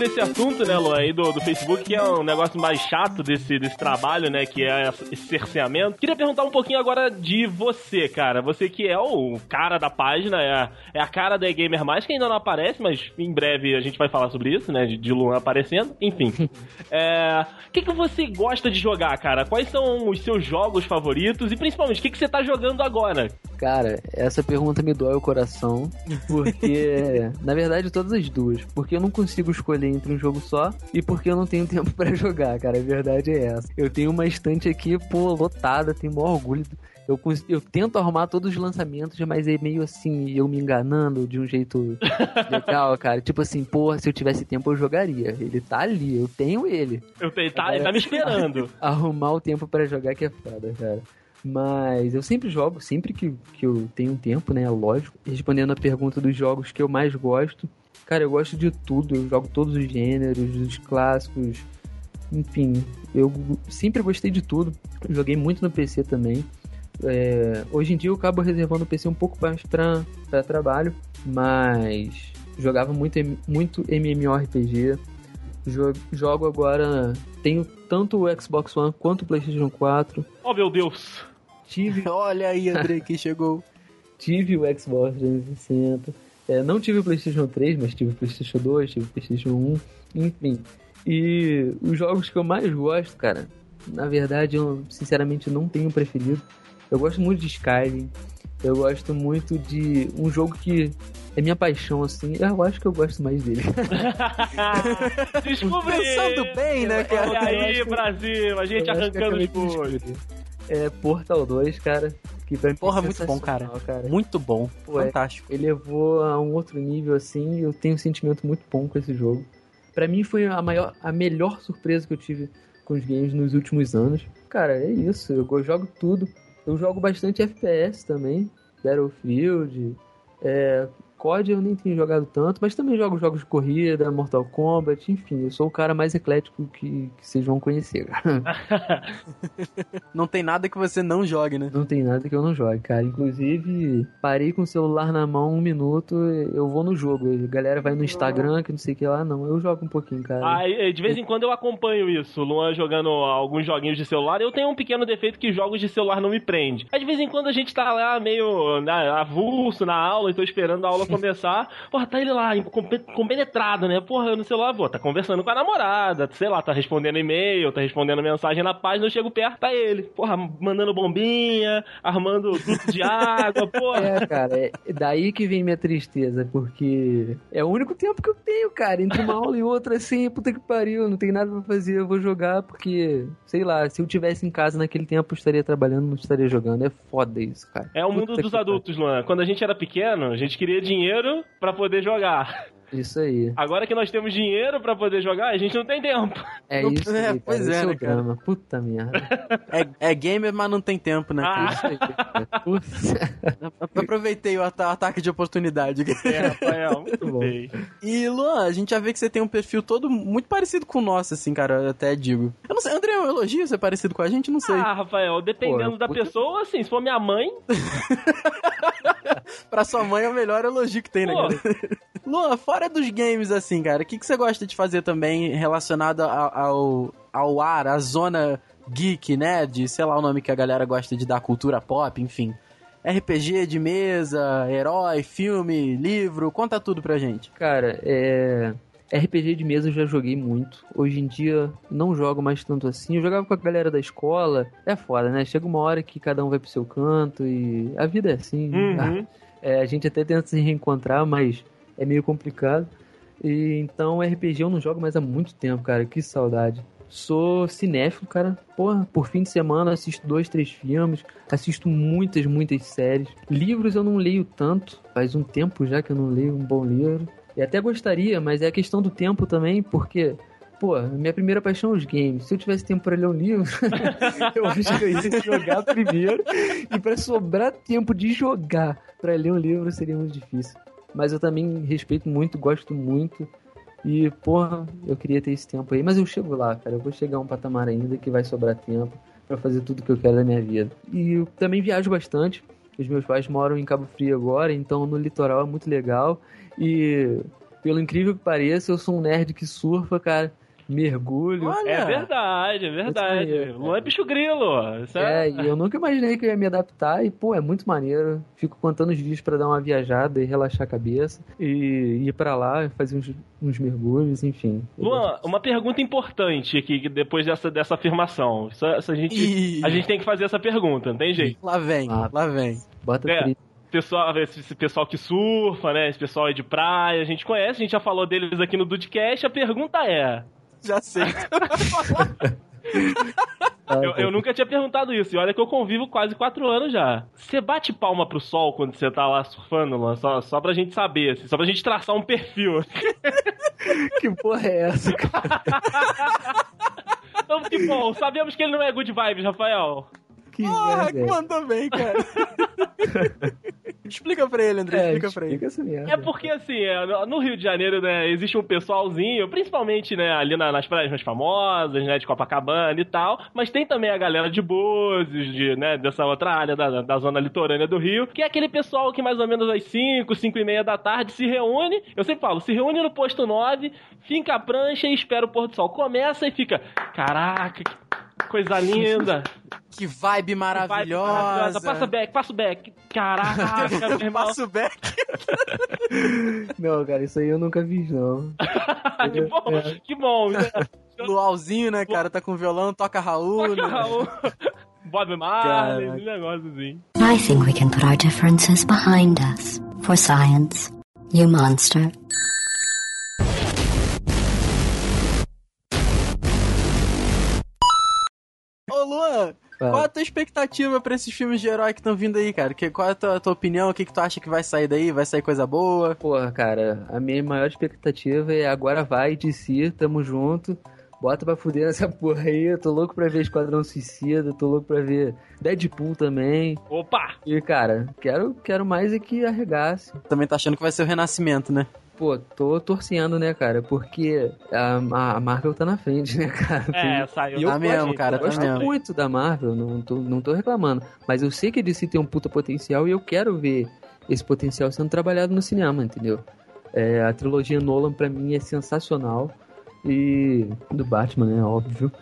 Desse assunto, né, Luan, aí do, do Facebook, que é um negócio mais chato desse, desse trabalho, né, que é esse cerceamento. Queria perguntar um pouquinho agora de você, cara. Você que é o cara da página, é a, é a cara da Gamer Mais, que ainda não aparece, mas em breve a gente vai falar sobre isso, né, de, de Luan aparecendo. Enfim. É, O que, que você gosta de jogar, cara? Quais são os seus jogos favoritos? E principalmente, o que, que você tá jogando agora? Cara, essa pergunta me dói o coração, porque, na verdade, todas as duas. Porque eu não consigo escolher entre um jogo só e porque eu não tenho tempo pra jogar, cara. A verdade é essa. Eu tenho uma estante aqui, pô, lotada, tenho maior orgulho. Eu, eu tento arrumar todos os lançamentos, mas é meio assim, eu me enganando de um jeito legal, cara. Tipo assim, porra, se eu tivesse tempo eu jogaria. Ele tá ali, eu tenho ele Eu te- tá, ele tá me esperando. arrumar o tempo pra jogar que é foda, cara. Mas eu sempre jogo, sempre que, que eu tenho tempo, né? Lógico. Respondendo a pergunta dos jogos que eu mais gosto. Cara, eu gosto de tudo. Eu jogo todos os gêneros, os clássicos. Enfim, eu sempre gostei de tudo. Joguei muito no PC também. É, hoje em dia eu acabo reservando o PC um pouco mais pra, pra trabalho. Mas jogava muito, muito MMORPG. Jo- Jogo agora. Tenho tanto o Xbox One quanto o PlayStation 4. Oh, meu Deus. Tive, Olha aí, Andrei, que chegou. tive o Xbox 360. É, não tive o PlayStation 3, mas tive o PlayStation 2, tive o PlayStation 1. Enfim. E os jogos que eu mais gosto, cara, na verdade eu sinceramente não tenho preferido. Eu gosto muito de Skyrim. Eu gosto muito de um jogo que é minha paixão, assim. Eu acho que eu gosto mais dele. Descobri! Pensando bem, né, cara? Olha aí, Brasil, a gente arrancando os. É Portal 2, cara. Que Porra, é muito bom, cara. sensacional, Muito bom. Pô, é. Fantástico. Ele levou a um outro nível assim, e eu tenho um sentimento muito bom com esse jogo. Pra mim foi a maior, a melhor surpresa que eu tive com os games nos últimos anos. Cara, é isso, eu go- jogo tudo. Eu jogo bastante FPS também, Battlefield, é, COD eu nem tenho jogado tanto, mas também jogo jogos de corrida, Mortal Kombat, enfim, eu sou o cara mais eclético que, que vocês vão conhecer, cara. Não tem nada que você não jogue, né? Não tem nada que eu não jogue, cara. Inclusive, parei com o celular na mão um minuto, eu vou no jogo. A galera vai no Instagram, que não sei o que lá, não. Eu jogo um pouquinho, cara. Ah, de vez em quando eu acompanho isso, o Luan jogando alguns joguinhos de celular. Eu tenho um pequeno defeito que jogos de celular não me prende. Aí de vez em quando a gente tá lá meio na, avulso na aula e tô esperando a aula começar. Porra, tá ele lá, compe- compenetrado, né? Porra, no celular, pô, tá conversando com a namorada, sei lá, tá respondendo e-mail, tá respondendo mensagem na página, eu chego perto, tá ele. Porra, mandando bombinha, armando duto de água, porra. É, cara, é daí que vem minha tristeza, porque é o único tempo que eu tenho, cara, entre uma aula e outra, assim, puta que pariu, não tem nada pra fazer, eu vou jogar porque, sei lá, se eu tivesse em casa naquele tempo, eu estaria trabalhando, não estaria jogando, é foda isso, cara. É o mundo Puta dos pariu. adultos, Luan. Quando a gente era pequeno, a gente queria dinheiro pra poder jogar. Isso aí, Agora que nós temos dinheiro pra poder jogar, a gente não tem tempo. é Não- isso é, aí, cara, pois é, é né, cara? drama, puta merda, É, é gamer, mas não tem tempo, né? Ah. isso aí. Puta. Aproveitei o ata- ataque de oportunidade. É, Rafael, muito bom. bem. E, Luan, a gente já vê que você tem um perfil todo muito parecido com o nosso, assim, cara, eu até digo. Eu não sei, André, é um elogio ser parecido com a gente? Não sei. Ah, Rafael, dependendo Pô, da puta- pessoa, assim, se for minha mãe, Pra sua mãe é o melhor elogio que tem, né, Pô. cara? Luan, fora dos games, assim, cara, o que, que você gosta de fazer também relacionado ao, ao, ao ar, à zona geek, né? De, sei lá, o nome que a galera gosta de dar, cultura pop, enfim. RPG de mesa, herói, filme, livro, conta tudo pra gente. Cara, é. RPG de mesa eu já joguei muito. Hoje em dia não jogo mais tanto assim. Eu jogava com a galera da escola. É foda, né? Chega uma hora que cada um vai pro seu canto e a vida é assim. Uhum. É, a gente até tenta se reencontrar, mas é meio complicado. E então RPG eu não jogo mais há muito tempo, cara. Que saudade. Sou cinéfilo, cara. Porra, por fim de semana assisto dois, três filmes, assisto muitas, muitas séries. Livros eu não leio tanto, faz um tempo já que eu não leio um bom livro. E até gostaria, mas é a questão do tempo também, porque, pô, minha primeira paixão é os games. Se eu tivesse tempo pra ler um livro, eu acho que eu ia jogar primeiro. E pra sobrar tempo de jogar pra ler um livro seria muito difícil. Mas eu também respeito muito, gosto muito. E, porra, eu queria ter esse tempo aí. Mas eu chego lá, cara. Eu vou chegar a um patamar ainda que vai sobrar tempo pra fazer tudo que eu quero da minha vida. E eu também viajo bastante. Os meus pais moram em Cabo Frio agora, então no litoral é muito legal. E, pelo incrível que pareça, eu sou um nerd que surfa, cara. Mergulho. Olha, É verdade, é verdade. maneiro, Luan é bicho grilo. É... É, e eu nunca imaginei que eu ia me adaptar e, pô, é muito maneiro. Fico contando os dias pra dar uma viajada e relaxar a cabeça. E ir pra lá, fazer uns, uns mergulhos, enfim. Luan, uma pergunta importante aqui, que depois dessa, dessa afirmação. Isso a, gente, Ih. a gente tem que fazer essa pergunta, não tem jeito. Lá vem, Ah. lá vem. Bota É. Pessoal, esse, esse pessoal que surfa, né? Esse pessoal aí de praia, a gente conhece, a gente já falou deles aqui no Dudcast. A pergunta é: Já sei. Eu, eu nunca tinha perguntado isso, e olha que eu convivo quase quatro anos já. Você bate palma pro sol quando você tá lá surfando, Luan? Só, só pra gente saber, assim, só pra gente traçar um perfil. Que porra é essa, cara? Então, que bom, sabemos que ele não é good vibes, Rafael. Que Porra, que mandou bem, cara. Explica pra ele, André, É, explica pra ele. explica essa merda. É porque, assim, é, no- Rio de Janeiro, né, existe um pessoalzinho, principalmente, né, ali na- nas praias mais famosas, né, de Copacabana e tal, mas tem também a galera de Búzios, de, né, dessa outra área da, da zona litorânea do Rio, que é aquele pessoal que mais ou menos às 5, 5 e meia da tarde se reúne, eu sempre falo, se reúne no posto 9, finca a prancha e espera o pôr do sol. Começa e fica, caraca, que coisa linda. Que vibe Vai, maravilhosa. Passa back, passa back. Caraca, meu irmão. Passa o back. Não, cara, isso aí eu nunca vi, não. que bom, É. que bom. né? Luauzinho, né, cara? Tá com violão, toca Raul. Toca né? Raul. Bob Marley, Caraca. esse negócio assim. I think we can put our differences behind us. For science. You monster. Qual a tua expectativa pra esses filmes de herói que estão vindo aí, cara? Que, qual é a tua, tua opinião? O que, que tu acha que vai sair daí? Vai sair coisa boa? Porra, cara, a minha maior expectativa é agora vai, de si, tamo junto. Bota pra fuder nessa porra aí. Eu tô louco pra ver Esquadrão Suicida, tô louco pra ver Deadpool também. Opa! E, cara, quero, quero mais é que arregasse. Também tá achando que vai ser o renascimento, né? Pô, tô torcendo, né, cara? Porque a, a Marvel tá na frente, né, cara? É, saiu. E eu Tá mesmo, gosto- cara, eu tá gosto mesmo. muito da Marvel, não tô, não tô reclamando. Mas eu sei que a DC tem um puta potencial e eu quero ver esse potencial sendo trabalhado no cinema, entendeu? É, a trilogia Nolan pra mim é sensacional. E. Do Batman, né? Óbvio.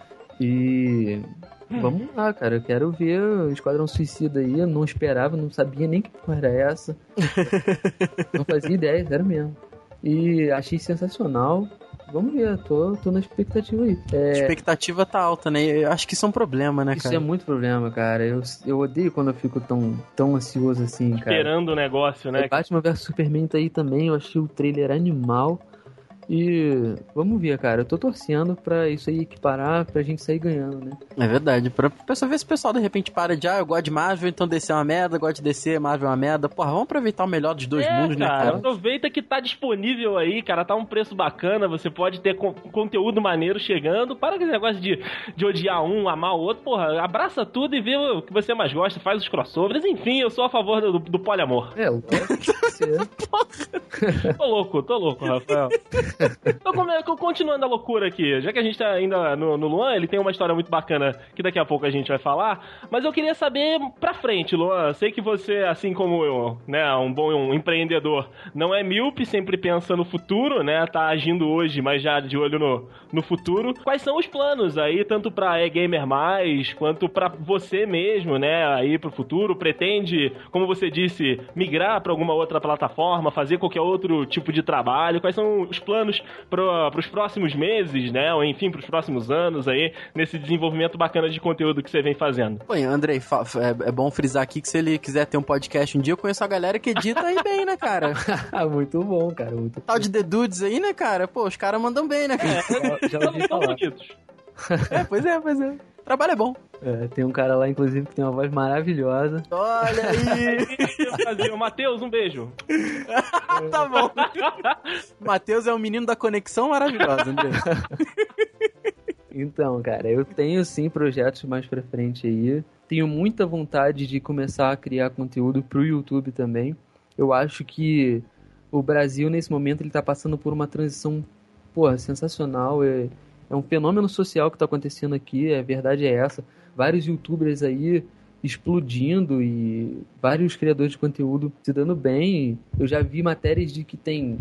E. Vamos lá, cara. Eu quero ver o Esquadrão Suicida aí. Eu não esperava, não sabia nem que porra era essa. não fazia ideia, sério mesmo. E achei sensacional. Vamos ver, tô, tô na expectativa aí. A É, expectativa tá alta, né? Eu acho que isso é um problema, né, isso cara? é muito problema, cara. Eu, eu odeio quando eu fico tão, tão ansioso assim, cara. Esperando o negócio, né? O Batman vs Superman tá aí também, eu achei o trailer animal. E vamos ver, cara. Eu tô torcendo pra isso aí equiparar, pra gente sair ganhando, né? É verdade. Pra pessoa ver se o pessoal de repente para de, ah, eu gosto de Marvel, então DC é uma merda, eu gosto de DC, Marvel é uma merda. Porra, vamos aproveitar o melhor dos dois é, mundos, né, cara, cara? Aproveita que tá disponível aí, cara. Tá um preço bacana. Você pode ter con- conteúdo maneiro chegando. Para com esse negócio de, de odiar um, amar o outro. Porra, abraça tudo e vê o que você mais gosta. Faz os crossovers. Enfim, eu sou a favor do, do poliamor. É, você- Tô louco, tô louco, Rafael. Então, continuando a loucura aqui, já que a gente tá ainda no, no Luan, ele tem uma história muito bacana que daqui a pouco a gente vai falar, mas eu queria saber pra frente, Luan. Sei que você, assim como eu, né, um bom um empreendedor, não é míope, sempre pensa no futuro, né, tá agindo hoje, mas já de olho no, no futuro. Quais são os planos aí, tanto pra E-Gamer quanto pra você mesmo, né, aí pro futuro? Pretende, como você disse, migrar pra alguma outra plataforma, fazer qualquer outro tipo de trabalho? Quais são os planos para os próximos meses, né? Ou enfim, para os próximos anos aí, nesse desenvolvimento bacana de conteúdo que você vem fazendo. E, Andrei, é, é bom frisar aqui que se ele quiser ter um podcast um dia, eu conheço a galera que edita aí bem, né, cara? Muito bom, cara. Muito Tal de The Dudes aí, né, cara? Pô, os caras mandam bem, né, cara? bom. Já ouvi São falar. É, pois é, pois é. Trabalho é bom. É, tem um cara lá, inclusive, que tem uma voz maravilhosa. Olha aí! Brasil. Matheus, um beijo. tá bom. Matheus é um menino da conexão maravilhosa, Andrei. Então, cara, eu tenho sim projetos mais pra frente aí. Tenho muita vontade de começar a criar conteúdo pro YouTube também. Eu acho que o Brasil, nesse momento, ele tá passando por uma transição, porra, sensacional. É, é um fenômeno social que tá acontecendo aqui, a verdade é essa. Vários youtubers aí explodindo e vários criadores de conteúdo se dando bem. Eu já vi matérias de que tem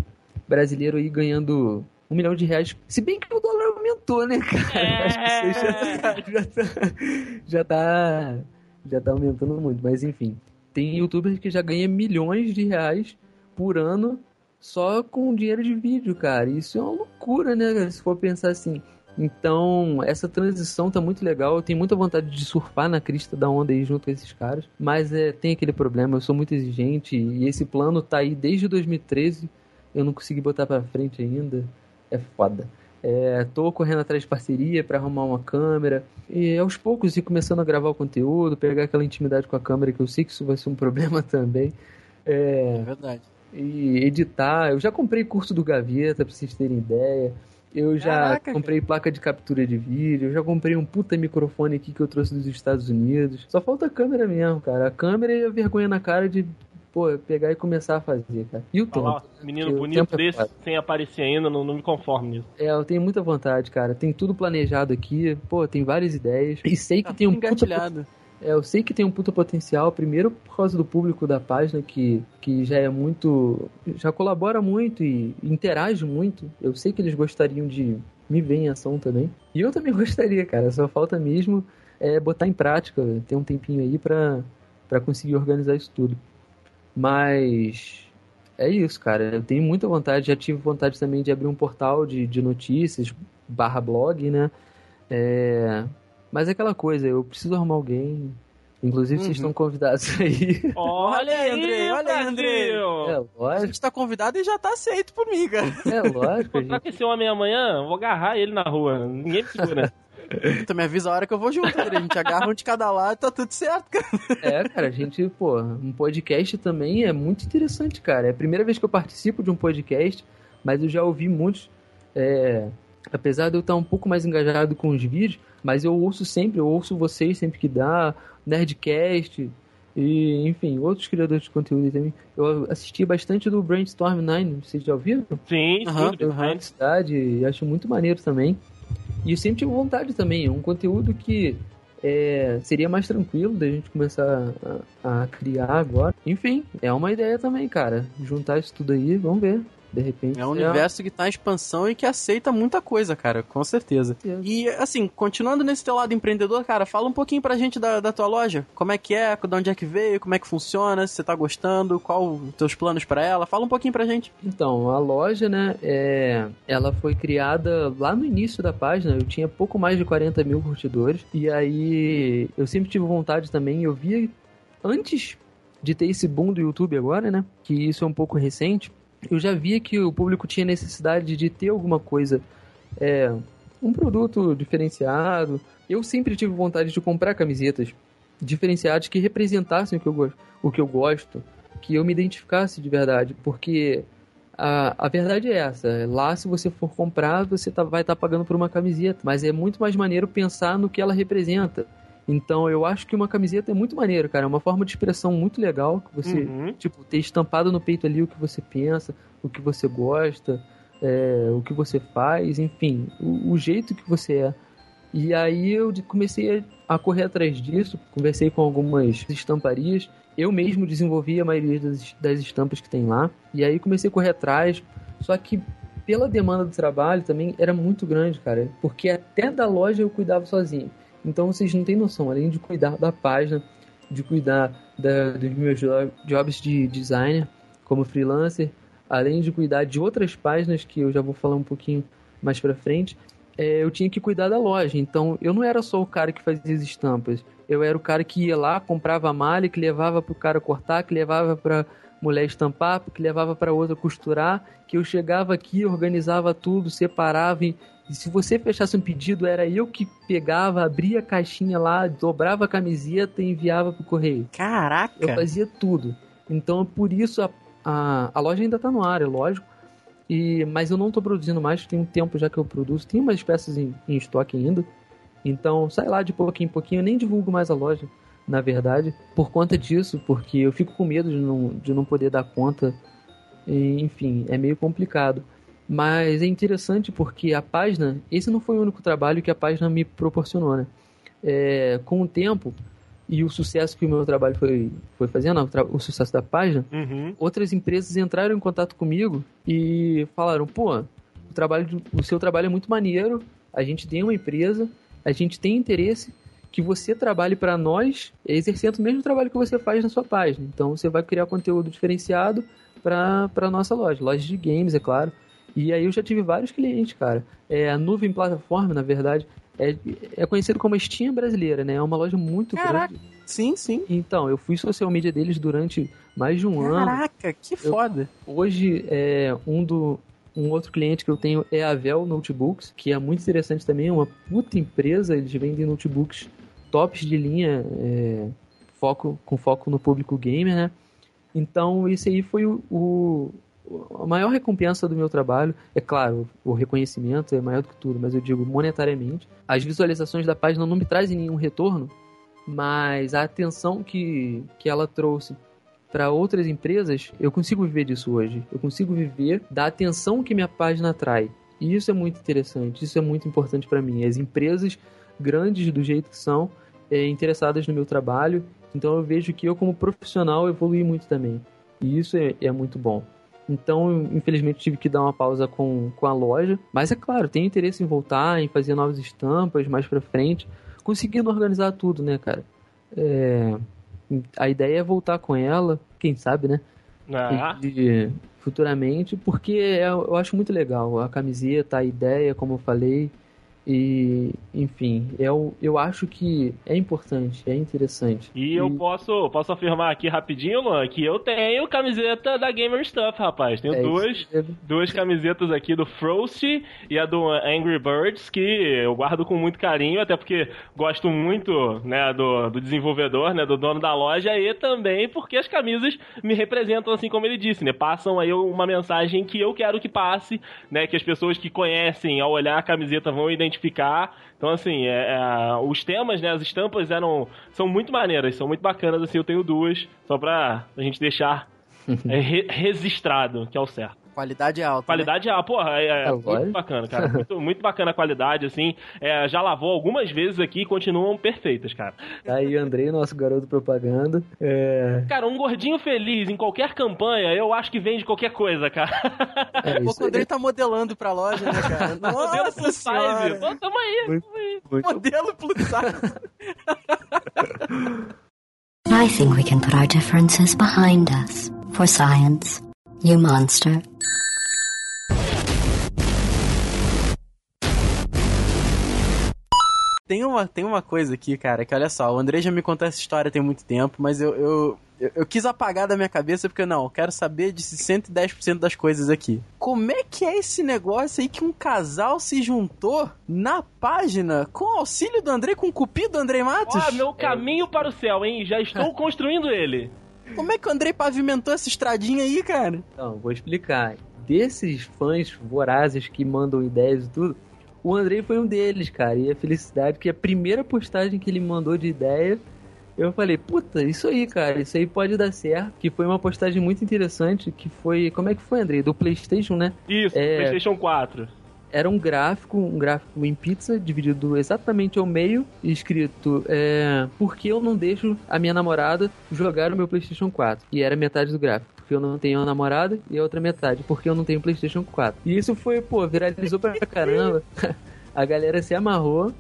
brasileiro aí ganhando um milhão de reais. Se bem que o dólar aumentou, né, cara? Eu acho que isso já, tá- já, tá, já tá. Já tá aumentando muito, mas enfim. Tem youtubers que já ganham milhões de reais por ano só com dinheiro de vídeo, cara. Isso é uma loucura, né, se for pensar assim. Então, essa transição tá muito legal. Eu tenho muita vontade de surfar na crista da onda aí junto com esses caras. Mas é, tem aquele problema, eu sou muito exigente e esse plano tá aí desde 2013. Eu não consegui botar pra frente ainda. É foda. É, tô correndo atrás de parceria pra arrumar uma câmera. E aos poucos ir começando a gravar o conteúdo, pegar aquela intimidade com a câmera, que eu sei que isso vai ser um problema também. É, É verdade. e editar. Eu já comprei curso do Gaveta, pra vocês terem ideia. Eu já Caraca, comprei placa de captura de vídeo, eu já comprei um puta microfone aqui que eu trouxe dos Estados Unidos. Só falta a câmera mesmo, cara. A câmera e a vergonha na cara de, pô, pegar e começar a fazer, cara. E o Olha lá, tempo. menino que o bonito tempo é desse, foda. sem aparecer ainda, não, não me conformo nisso. É, eu tenho muita vontade, cara. Tem tudo planejado aqui, pô, tem várias ideias. E sei que Tá tem um puta engatilhado. É, eu sei que tem um puta potencial, primeiro por causa do público da página, que, que já é muito. já colabora muito e interage muito. Eu sei que eles gostariam de me ver em ação também. E eu também gostaria, cara. Só falta mesmo é, botar em prática, ter um tempinho aí pra, pra conseguir organizar isso tudo. Mas. É isso, cara. Eu tenho muita vontade, já tive vontade também de abrir um portal de, de notícias, barra blog, né? É, mas é aquela coisa, eu preciso arrumar alguém. Inclusive, vocês Uhum. estão convidados aí. Olha aí, Andrei, olha aí, Andrei. Brasil! É A lógico, gente tá convidado e já tá aceito por mim, cara. é lógico. a Encontrar gente- com esse homem amanhã, eu vou agarrar ele na rua. Ninguém me segura. Tu me avisa a hora que eu vou junto, Andrei. A gente agarra um de cada lado e tá tudo certo, cara. É, cara, a gente, pô, um podcast também é muito interessante, cara. É a primeira vez que eu participo de um podcast, mas eu já ouvi muitos. É, apesar de eu estar um pouco mais engajado com os vídeos, mas eu ouço sempre, eu ouço vocês sempre que dá, Nerdcast e, enfim, outros criadores de conteúdo também. Eu assisti bastante do Brainstorm 9, vocês já ouviram? Sim, sim, Eu vi na cidade e acho muito maneiro também. E eu sempre tive vontade também, é um conteúdo que é, seria mais tranquilo da gente começar a, a criar agora. Enfim, é uma ideia também, cara. Juntar isso tudo aí, vamos ver. De repente. É um universo que tá em expansão e que aceita muita coisa, cara, com certeza. certeza. E, assim, continuando nesse teu lado empreendedor, cara, fala um pouquinho pra gente da, da tua loja. Como é que é, de onde é que veio, como é que funciona, se você tá gostando, qual os teus planos pra ela. Fala um pouquinho pra gente. Então, a loja, né, é, ela foi criada lá no início da página, eu tinha pouco mais de 40 mil curtidores, e aí eu sempre tive vontade também, eu via antes de ter esse boom do YouTube agora, né, que isso é um pouco recente, eu já via que o público tinha necessidade de ter alguma coisa, é, um produto diferenciado. Eu sempre tive vontade de comprar camisetas diferenciadas que representassem o que eu, o que eu gosto, que eu me identificasse de verdade, porque a, a verdade é essa. Lá, se você for comprar, você tá- vai estar pagando por uma camiseta. Mas é muito mais maneiro pensar no que ela representa. Então, eu acho que uma camiseta é muito maneiro, cara. É uma forma de expressão muito legal. Que você, Uhum. tipo, ter estampado no peito ali o que você pensa, o que você gosta, é, o que você faz, enfim, o, o jeito que você é. E aí eu comecei a, a correr atrás disso, conversei com algumas estamparias, eu mesmo desenvolvi a maioria das, das estampas que tem lá, e aí comecei a correr atrás, só que pela demanda do trabalho também era muito grande, cara, porque até da loja eu cuidava sozinho. Então vocês não têm noção, além de cuidar da página, de cuidar da- dos meus jo- jobs de designer como freelancer, além de cuidar de outras páginas que eu já vou falar um pouquinho mais pra frente, é, eu tinha que cuidar da loja. Então eu não era só o cara que fazia as estampas, eu era o cara que ia lá, comprava a malha, que levava pro cara cortar, que levava pra mulher estampar, que levava pra outra costurar, que eu chegava aqui, organizava tudo, separava e e se você fechasse um pedido, era eu que pegava, abria a caixinha lá, dobrava a camiseta e enviava pro correio. Caraca! Eu fazia tudo. Então, por isso, a, a, a loja ainda tá no ar, é lógico. E, mas eu não tô produzindo mais, tem um tempo já que eu produzo. Tem umas peças em, em estoque ainda. Então, sai lá de pouquinho em pouquinho. Eu nem divulgo mais a loja, na verdade. Por conta disso, porque eu fico com medo de não, de não poder dar conta. E, enfim, é meio complicado. Mas é interessante porque a página, esse não foi o único trabalho que a página me proporcionou, né? É, com o tempo e o sucesso que o meu trabalho foi, foi fazendo, o, o sucesso da página, Uhum. outras empresas entraram em contato comigo e falaram: pô, o, trabalho, o seu trabalho é muito maneiro, a gente tem uma empresa, a gente tem interesse que você trabalhe para nós exercendo o mesmo trabalho que você faz na sua página. Então você vai criar conteúdo diferenciado para a nossa loja, loja de games, é claro. E aí eu já tive vários clientes, cara. É, a Nuvem Plataforma, na verdade, é, é conhecido como a Steam brasileira, né? É uma loja muito Caraca. grande. Sim, sim. Então, eu fui social media deles durante mais de um ano. Caraca, que foda. Hoje, é, um, do, um outro cliente que eu tenho é a Vel Notebooks, que é muito interessante também, é uma puta empresa, eles vendem notebooks tops de linha, é, foco, com foco no público gamer, né? Então, esse aí foi o, o- a maior recompensa do meu trabalho. É claro, o reconhecimento é maior do que tudo, mas eu digo monetariamente. As visualizações da página não me trazem nenhum retorno, mas a atenção que, que ela trouxe para outras empresas, eu consigo viver disso hoje. Eu consigo viver da atenção que minha página atrai. E isso é muito interessante, isso é muito importante para mim. As empresas grandes do jeito que são, é, interessadas no meu trabalho, então eu vejo que eu como profissional evolui muito também. E isso é, é muito bom. Então, infelizmente, tive que dar uma pausa com, com a loja. Mas é claro, tenho interesse em voltar, em fazer novas estampas mais pra frente. Conseguindo organizar tudo, né, cara? É, a ideia é voltar com ela, quem sabe, né? Ah, E- e futuramente, porque é- eu acho muito legal a camiseta, a ideia, como eu falei. E, enfim, eu, eu acho que é importante, é interessante. E eu posso, posso afirmar aqui rapidinho, Luan, que eu tenho camiseta da Gamer Stuff, rapaz. Tenho É duas, duas camisetas aqui do Frost e a do Angry Birds, que eu guardo com muito carinho, até porque gosto muito né, do, do desenvolvedor, né, do dono da loja, e também porque as camisas me representam, assim como ele disse, né? Passam aí uma mensagem que eu quero que passe, né? Que as pessoas que conhecem, ao olhar a camiseta, vão identificar. Então, assim, é, é, os temas, né, as estampas eram, são muito maneiras, são muito bacanas, assim, eu tenho duas, só pra a gente deixar é, re- registrado, que é o certo. Qualidade alta. né? Qualidade, ah, porra, é, é É, muito bacana, cara. Muito, muito bacana a qualidade, assim. É, já lavou algumas vezes aqui e continuam perfeitas, cara. Tá aí, Andrei, nosso garoto propaganda. É, Cara, um gordinho feliz em qualquer campanha, eu acho que vende qualquer coisa, cara. é o Andrei tá modelando pra loja, né, cara? Modelo Nossa plus size. Pô, tamo aí. Muito- tamo aí. muito Modelo plus size. I think we can put our differences behind us. For science. You monster. Tem uma, tem uma coisa aqui, cara, que olha só, o André já me contou essa história tem muito tempo, mas eu, eu, eu, eu quis apagar da minha cabeça porque, não, eu quero saber de 110% das coisas aqui. Como é que é esse negócio aí que um casal se juntou na página com o auxílio do André, com o cupido do André Matos? Ó, meu caminho para o céu, hein? Já estou construindo ele. Como é que o André pavimentou essa estradinha aí, cara? Então, vou explicar. Desses fãs vorazes que mandam ideias e tudo, o Andrei foi um deles, cara. E a felicidade que a primeira postagem que ele mandou de ideia, eu falei, puta, isso aí, cara, isso aí pode dar certo. Que foi uma postagem muito interessante, que foi, como é que foi, Andrei? Do PlayStation, né? Isso, É. PlayStation 4. Era um gráfico, um gráfico em pizza, dividido exatamente ao meio, escrito, é, por que eu não deixo a minha namorada jogar o meu PlayStation 4? E era metade do gráfico. Porque eu não tenho uma namorada e a outra metade, porque eu não tenho PlayStation 4. E isso foi, pô, viralizou pra caramba. a galera se amarrou.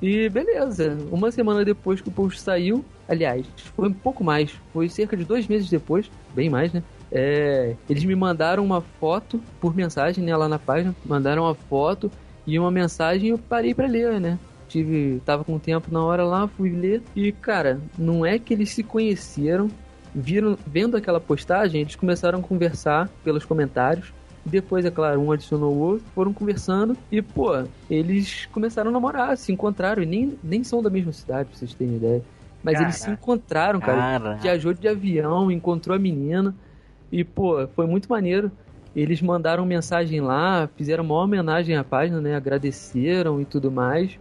E beleza, uma semana depois que o post saiu, aliás, foi um pouco mais, foi cerca de dois meses depois, bem mais, né? É, eles me mandaram uma foto por mensagem, né, lá na página, mandaram uma foto e uma mensagem eu parei pra ler, né? Tive, tava com tempo na hora lá, fui ler e, cara, não é que eles se conheceram, viram, vendo aquela postagem, eles começaram a conversar pelos comentários. Depois, é claro, um adicionou o outro, foram conversando e, pô, eles começaram a namorar, se encontraram e nem, nem são da mesma cidade, pra vocês terem ideia. Mas eles se encontraram, cara. Cara, Viajou de avião, encontrou a menina e, pô, foi muito maneiro. Eles mandaram mensagem lá, fizeram uma homenagem à página, né? Agradeceram e tudo mais.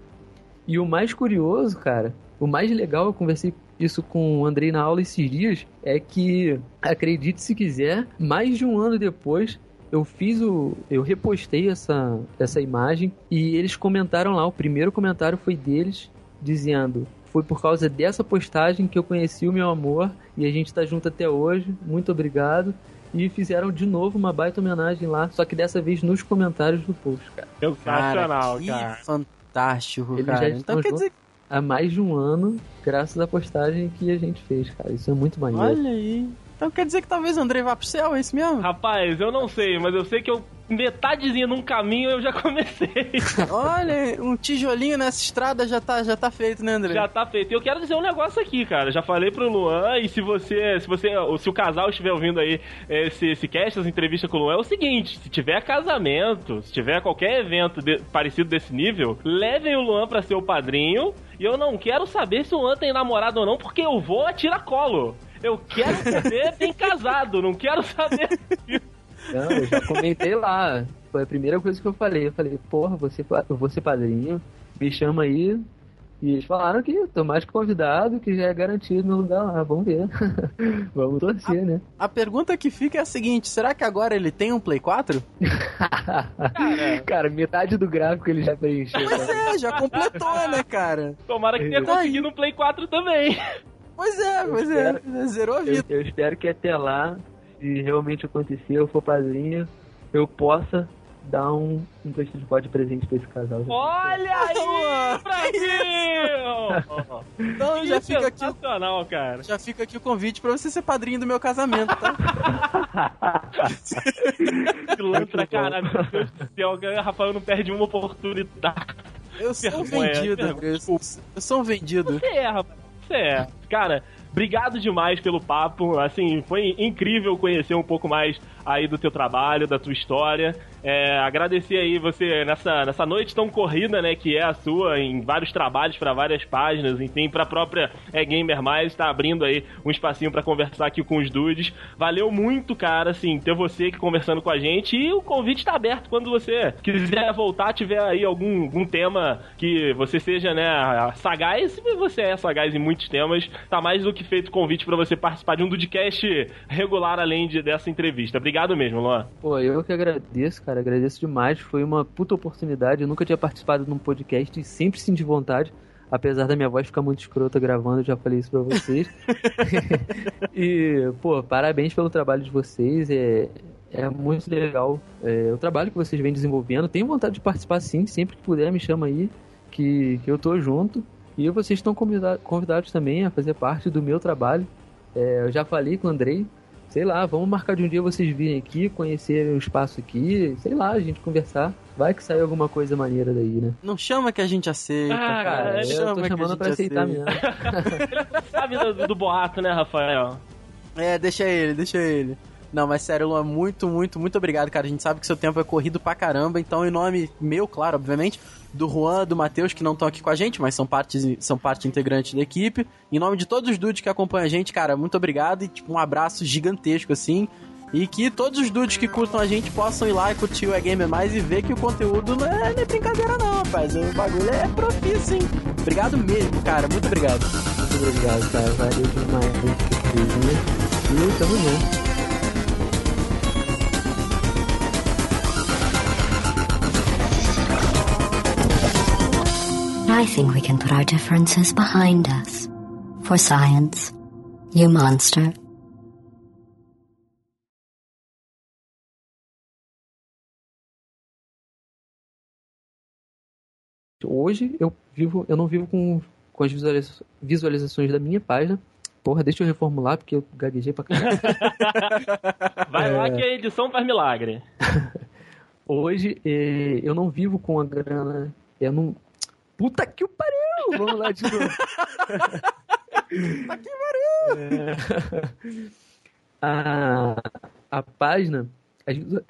E o mais curioso, cara, o mais legal, eu conversei isso com o Andrei na aula esses dias, é que, acredite se quiser, mais de um ano depois, eu fiz o. Eu repostei essa, essa imagem e eles comentaram lá. O primeiro comentário foi deles, dizendo: Foi por causa dessa postagem que eu conheci o meu amor e a gente tá junto até hoje. Muito obrigado. E fizeram de novo uma baita homenagem lá, só que dessa vez nos comentários do post, cara. Sensacional, que cara. fantástico, Eles cara. já Então quer dizer, Há mais de um ano, graças à postagem que a gente fez, cara. Isso é muito maneiro. olha aí. Então quer dizer que talvez o André vá pro céu, é isso mesmo? Rapaz, eu não sei, mas eu sei que eu metadezinha num caminho eu já comecei. Olha, um tijolinho nessa estrada já tá, já tá feito, né, André? Já tá feito. E eu quero dizer um negócio aqui, cara. Já falei pro Luan, e se você, se você, se o casal estiver ouvindo aí esse, esse cast, essa entrevista com o Luan, é o seguinte: se tiver casamento, se tiver qualquer evento de- parecido desse nível, levem o Luan pra ser o padrinho. E eu não quero saber se o Luan tem namorado ou não, porque eu vou a tiracolo. Eu quero saber bem casado, não quero saber. Não, eu já comentei lá. Foi a primeira coisa que eu falei. Eu falei, porra, você, eu vou ser padrinho, me chama aí. E eles falaram que tô mais que convidado, que já é garantido meu lugar lá. Vamos ver. Vamos torcer, né? A pergunta que fica é a seguinte: será que agora ele tem um Play 4? Cara, metade do gráfico ele já preencheu. Pois cara. é, já completou, né, cara? Tomara que tenha conseguido um Play 4 também. Pois é, pois é. Zerou a Eu, vida. eu espero que até lá, se realmente acontecer, eu for padrinho, eu possa dar um, um PlayStation 4 de presente pra esse casal. Olha aí, Brasil! Então já Isso fica é aqui, cara. já fica aqui o convite pra você ser padrinho do meu casamento, tá? Pilantra, cara, meu Deus do céu, o Rafael não perde uma oportunidade. Eu sou um vendido. André. Eu sou um vendido. Você é, rapaz. Você é. Cara, obrigado demais pelo papo. Assim, foi incrível conhecer um pouco mais aí do teu trabalho, da tua história. É, agradecer aí você nessa, nessa noite tão corrida, né, que é a sua, em vários trabalhos para várias páginas, enfim, pra própria é, Gamer Mais, tá abrindo aí um espacinho para conversar aqui com os dudes. Valeu muito, cara, assim, ter você aqui conversando com a gente e o convite tá aberto quando você quiser voltar, tiver aí algum, algum tema que você seja, né, sagaz, você é sagaz em muitos temas, tá mais do que feito convite para você participar de um Dudcast regular além de, dessa entrevista. Obrigado mesmo, Luan. Pô, eu que agradeço, cara. Agradeço demais. Foi uma puta oportunidade. Eu nunca tinha participado de um podcast e sempre senti vontade. Apesar da minha voz ficar muito escrota gravando, eu já falei isso pra vocês. e, pô, parabéns pelo trabalho de vocês. É, é muito legal é, o trabalho que vocês vêm desenvolvendo. Tenho vontade de participar sim. Sempre que puder, me chama aí, que, que eu tô junto. E vocês estão convida- convidados também a fazer parte do meu trabalho. É, eu já falei com o Andrei. Sei lá, vamos marcar de um dia vocês virem aqui, conhecer o espaço aqui, sei lá, a gente conversar. Vai que sai alguma coisa maneira daí, né? Não chama que a gente aceita, Ah, cara. é, eu chama tô que a chamando gente pra aceitar aceita. mesmo. Sabe do, do boato, né, Rafael? É, deixa ele, deixa ele. Não, mas sério, Luan, muito, muito, muito obrigado, cara. A gente sabe que seu tempo é corrido pra caramba, então em nome meu, claro, obviamente, do Juan, do Matheus, que não estão aqui com a gente, mas são parte, são parte integrante da equipe. Em nome de todos os dudes que acompanham a gente, cara, muito obrigado e tipo, um abraço gigantesco, assim. E que todos os dudes que curtam a gente possam ir lá e curtir o É Gamer Mais e ver que o conteúdo não é, não é brincadeira não, rapaz. O bagulho é profício, hein? Obrigado mesmo, cara. Muito obrigado. Muito obrigado, cara. Valeu demais vocês, né? E tamo junto. I think we can put our differences behind us. For science. You monster. Hoje eu vivo, eu não vivo com, com as visualiza- visualizações da minha página. Porra, deixa eu reformular porque eu gaguejei pra caralho. Vai É. lá que a edição faz milagre. Hoje eh, eu não vivo com a grana. Eu não. Puta que o pariu! Vamos lá de novo. Puta que pariu! A, a página. As, visu-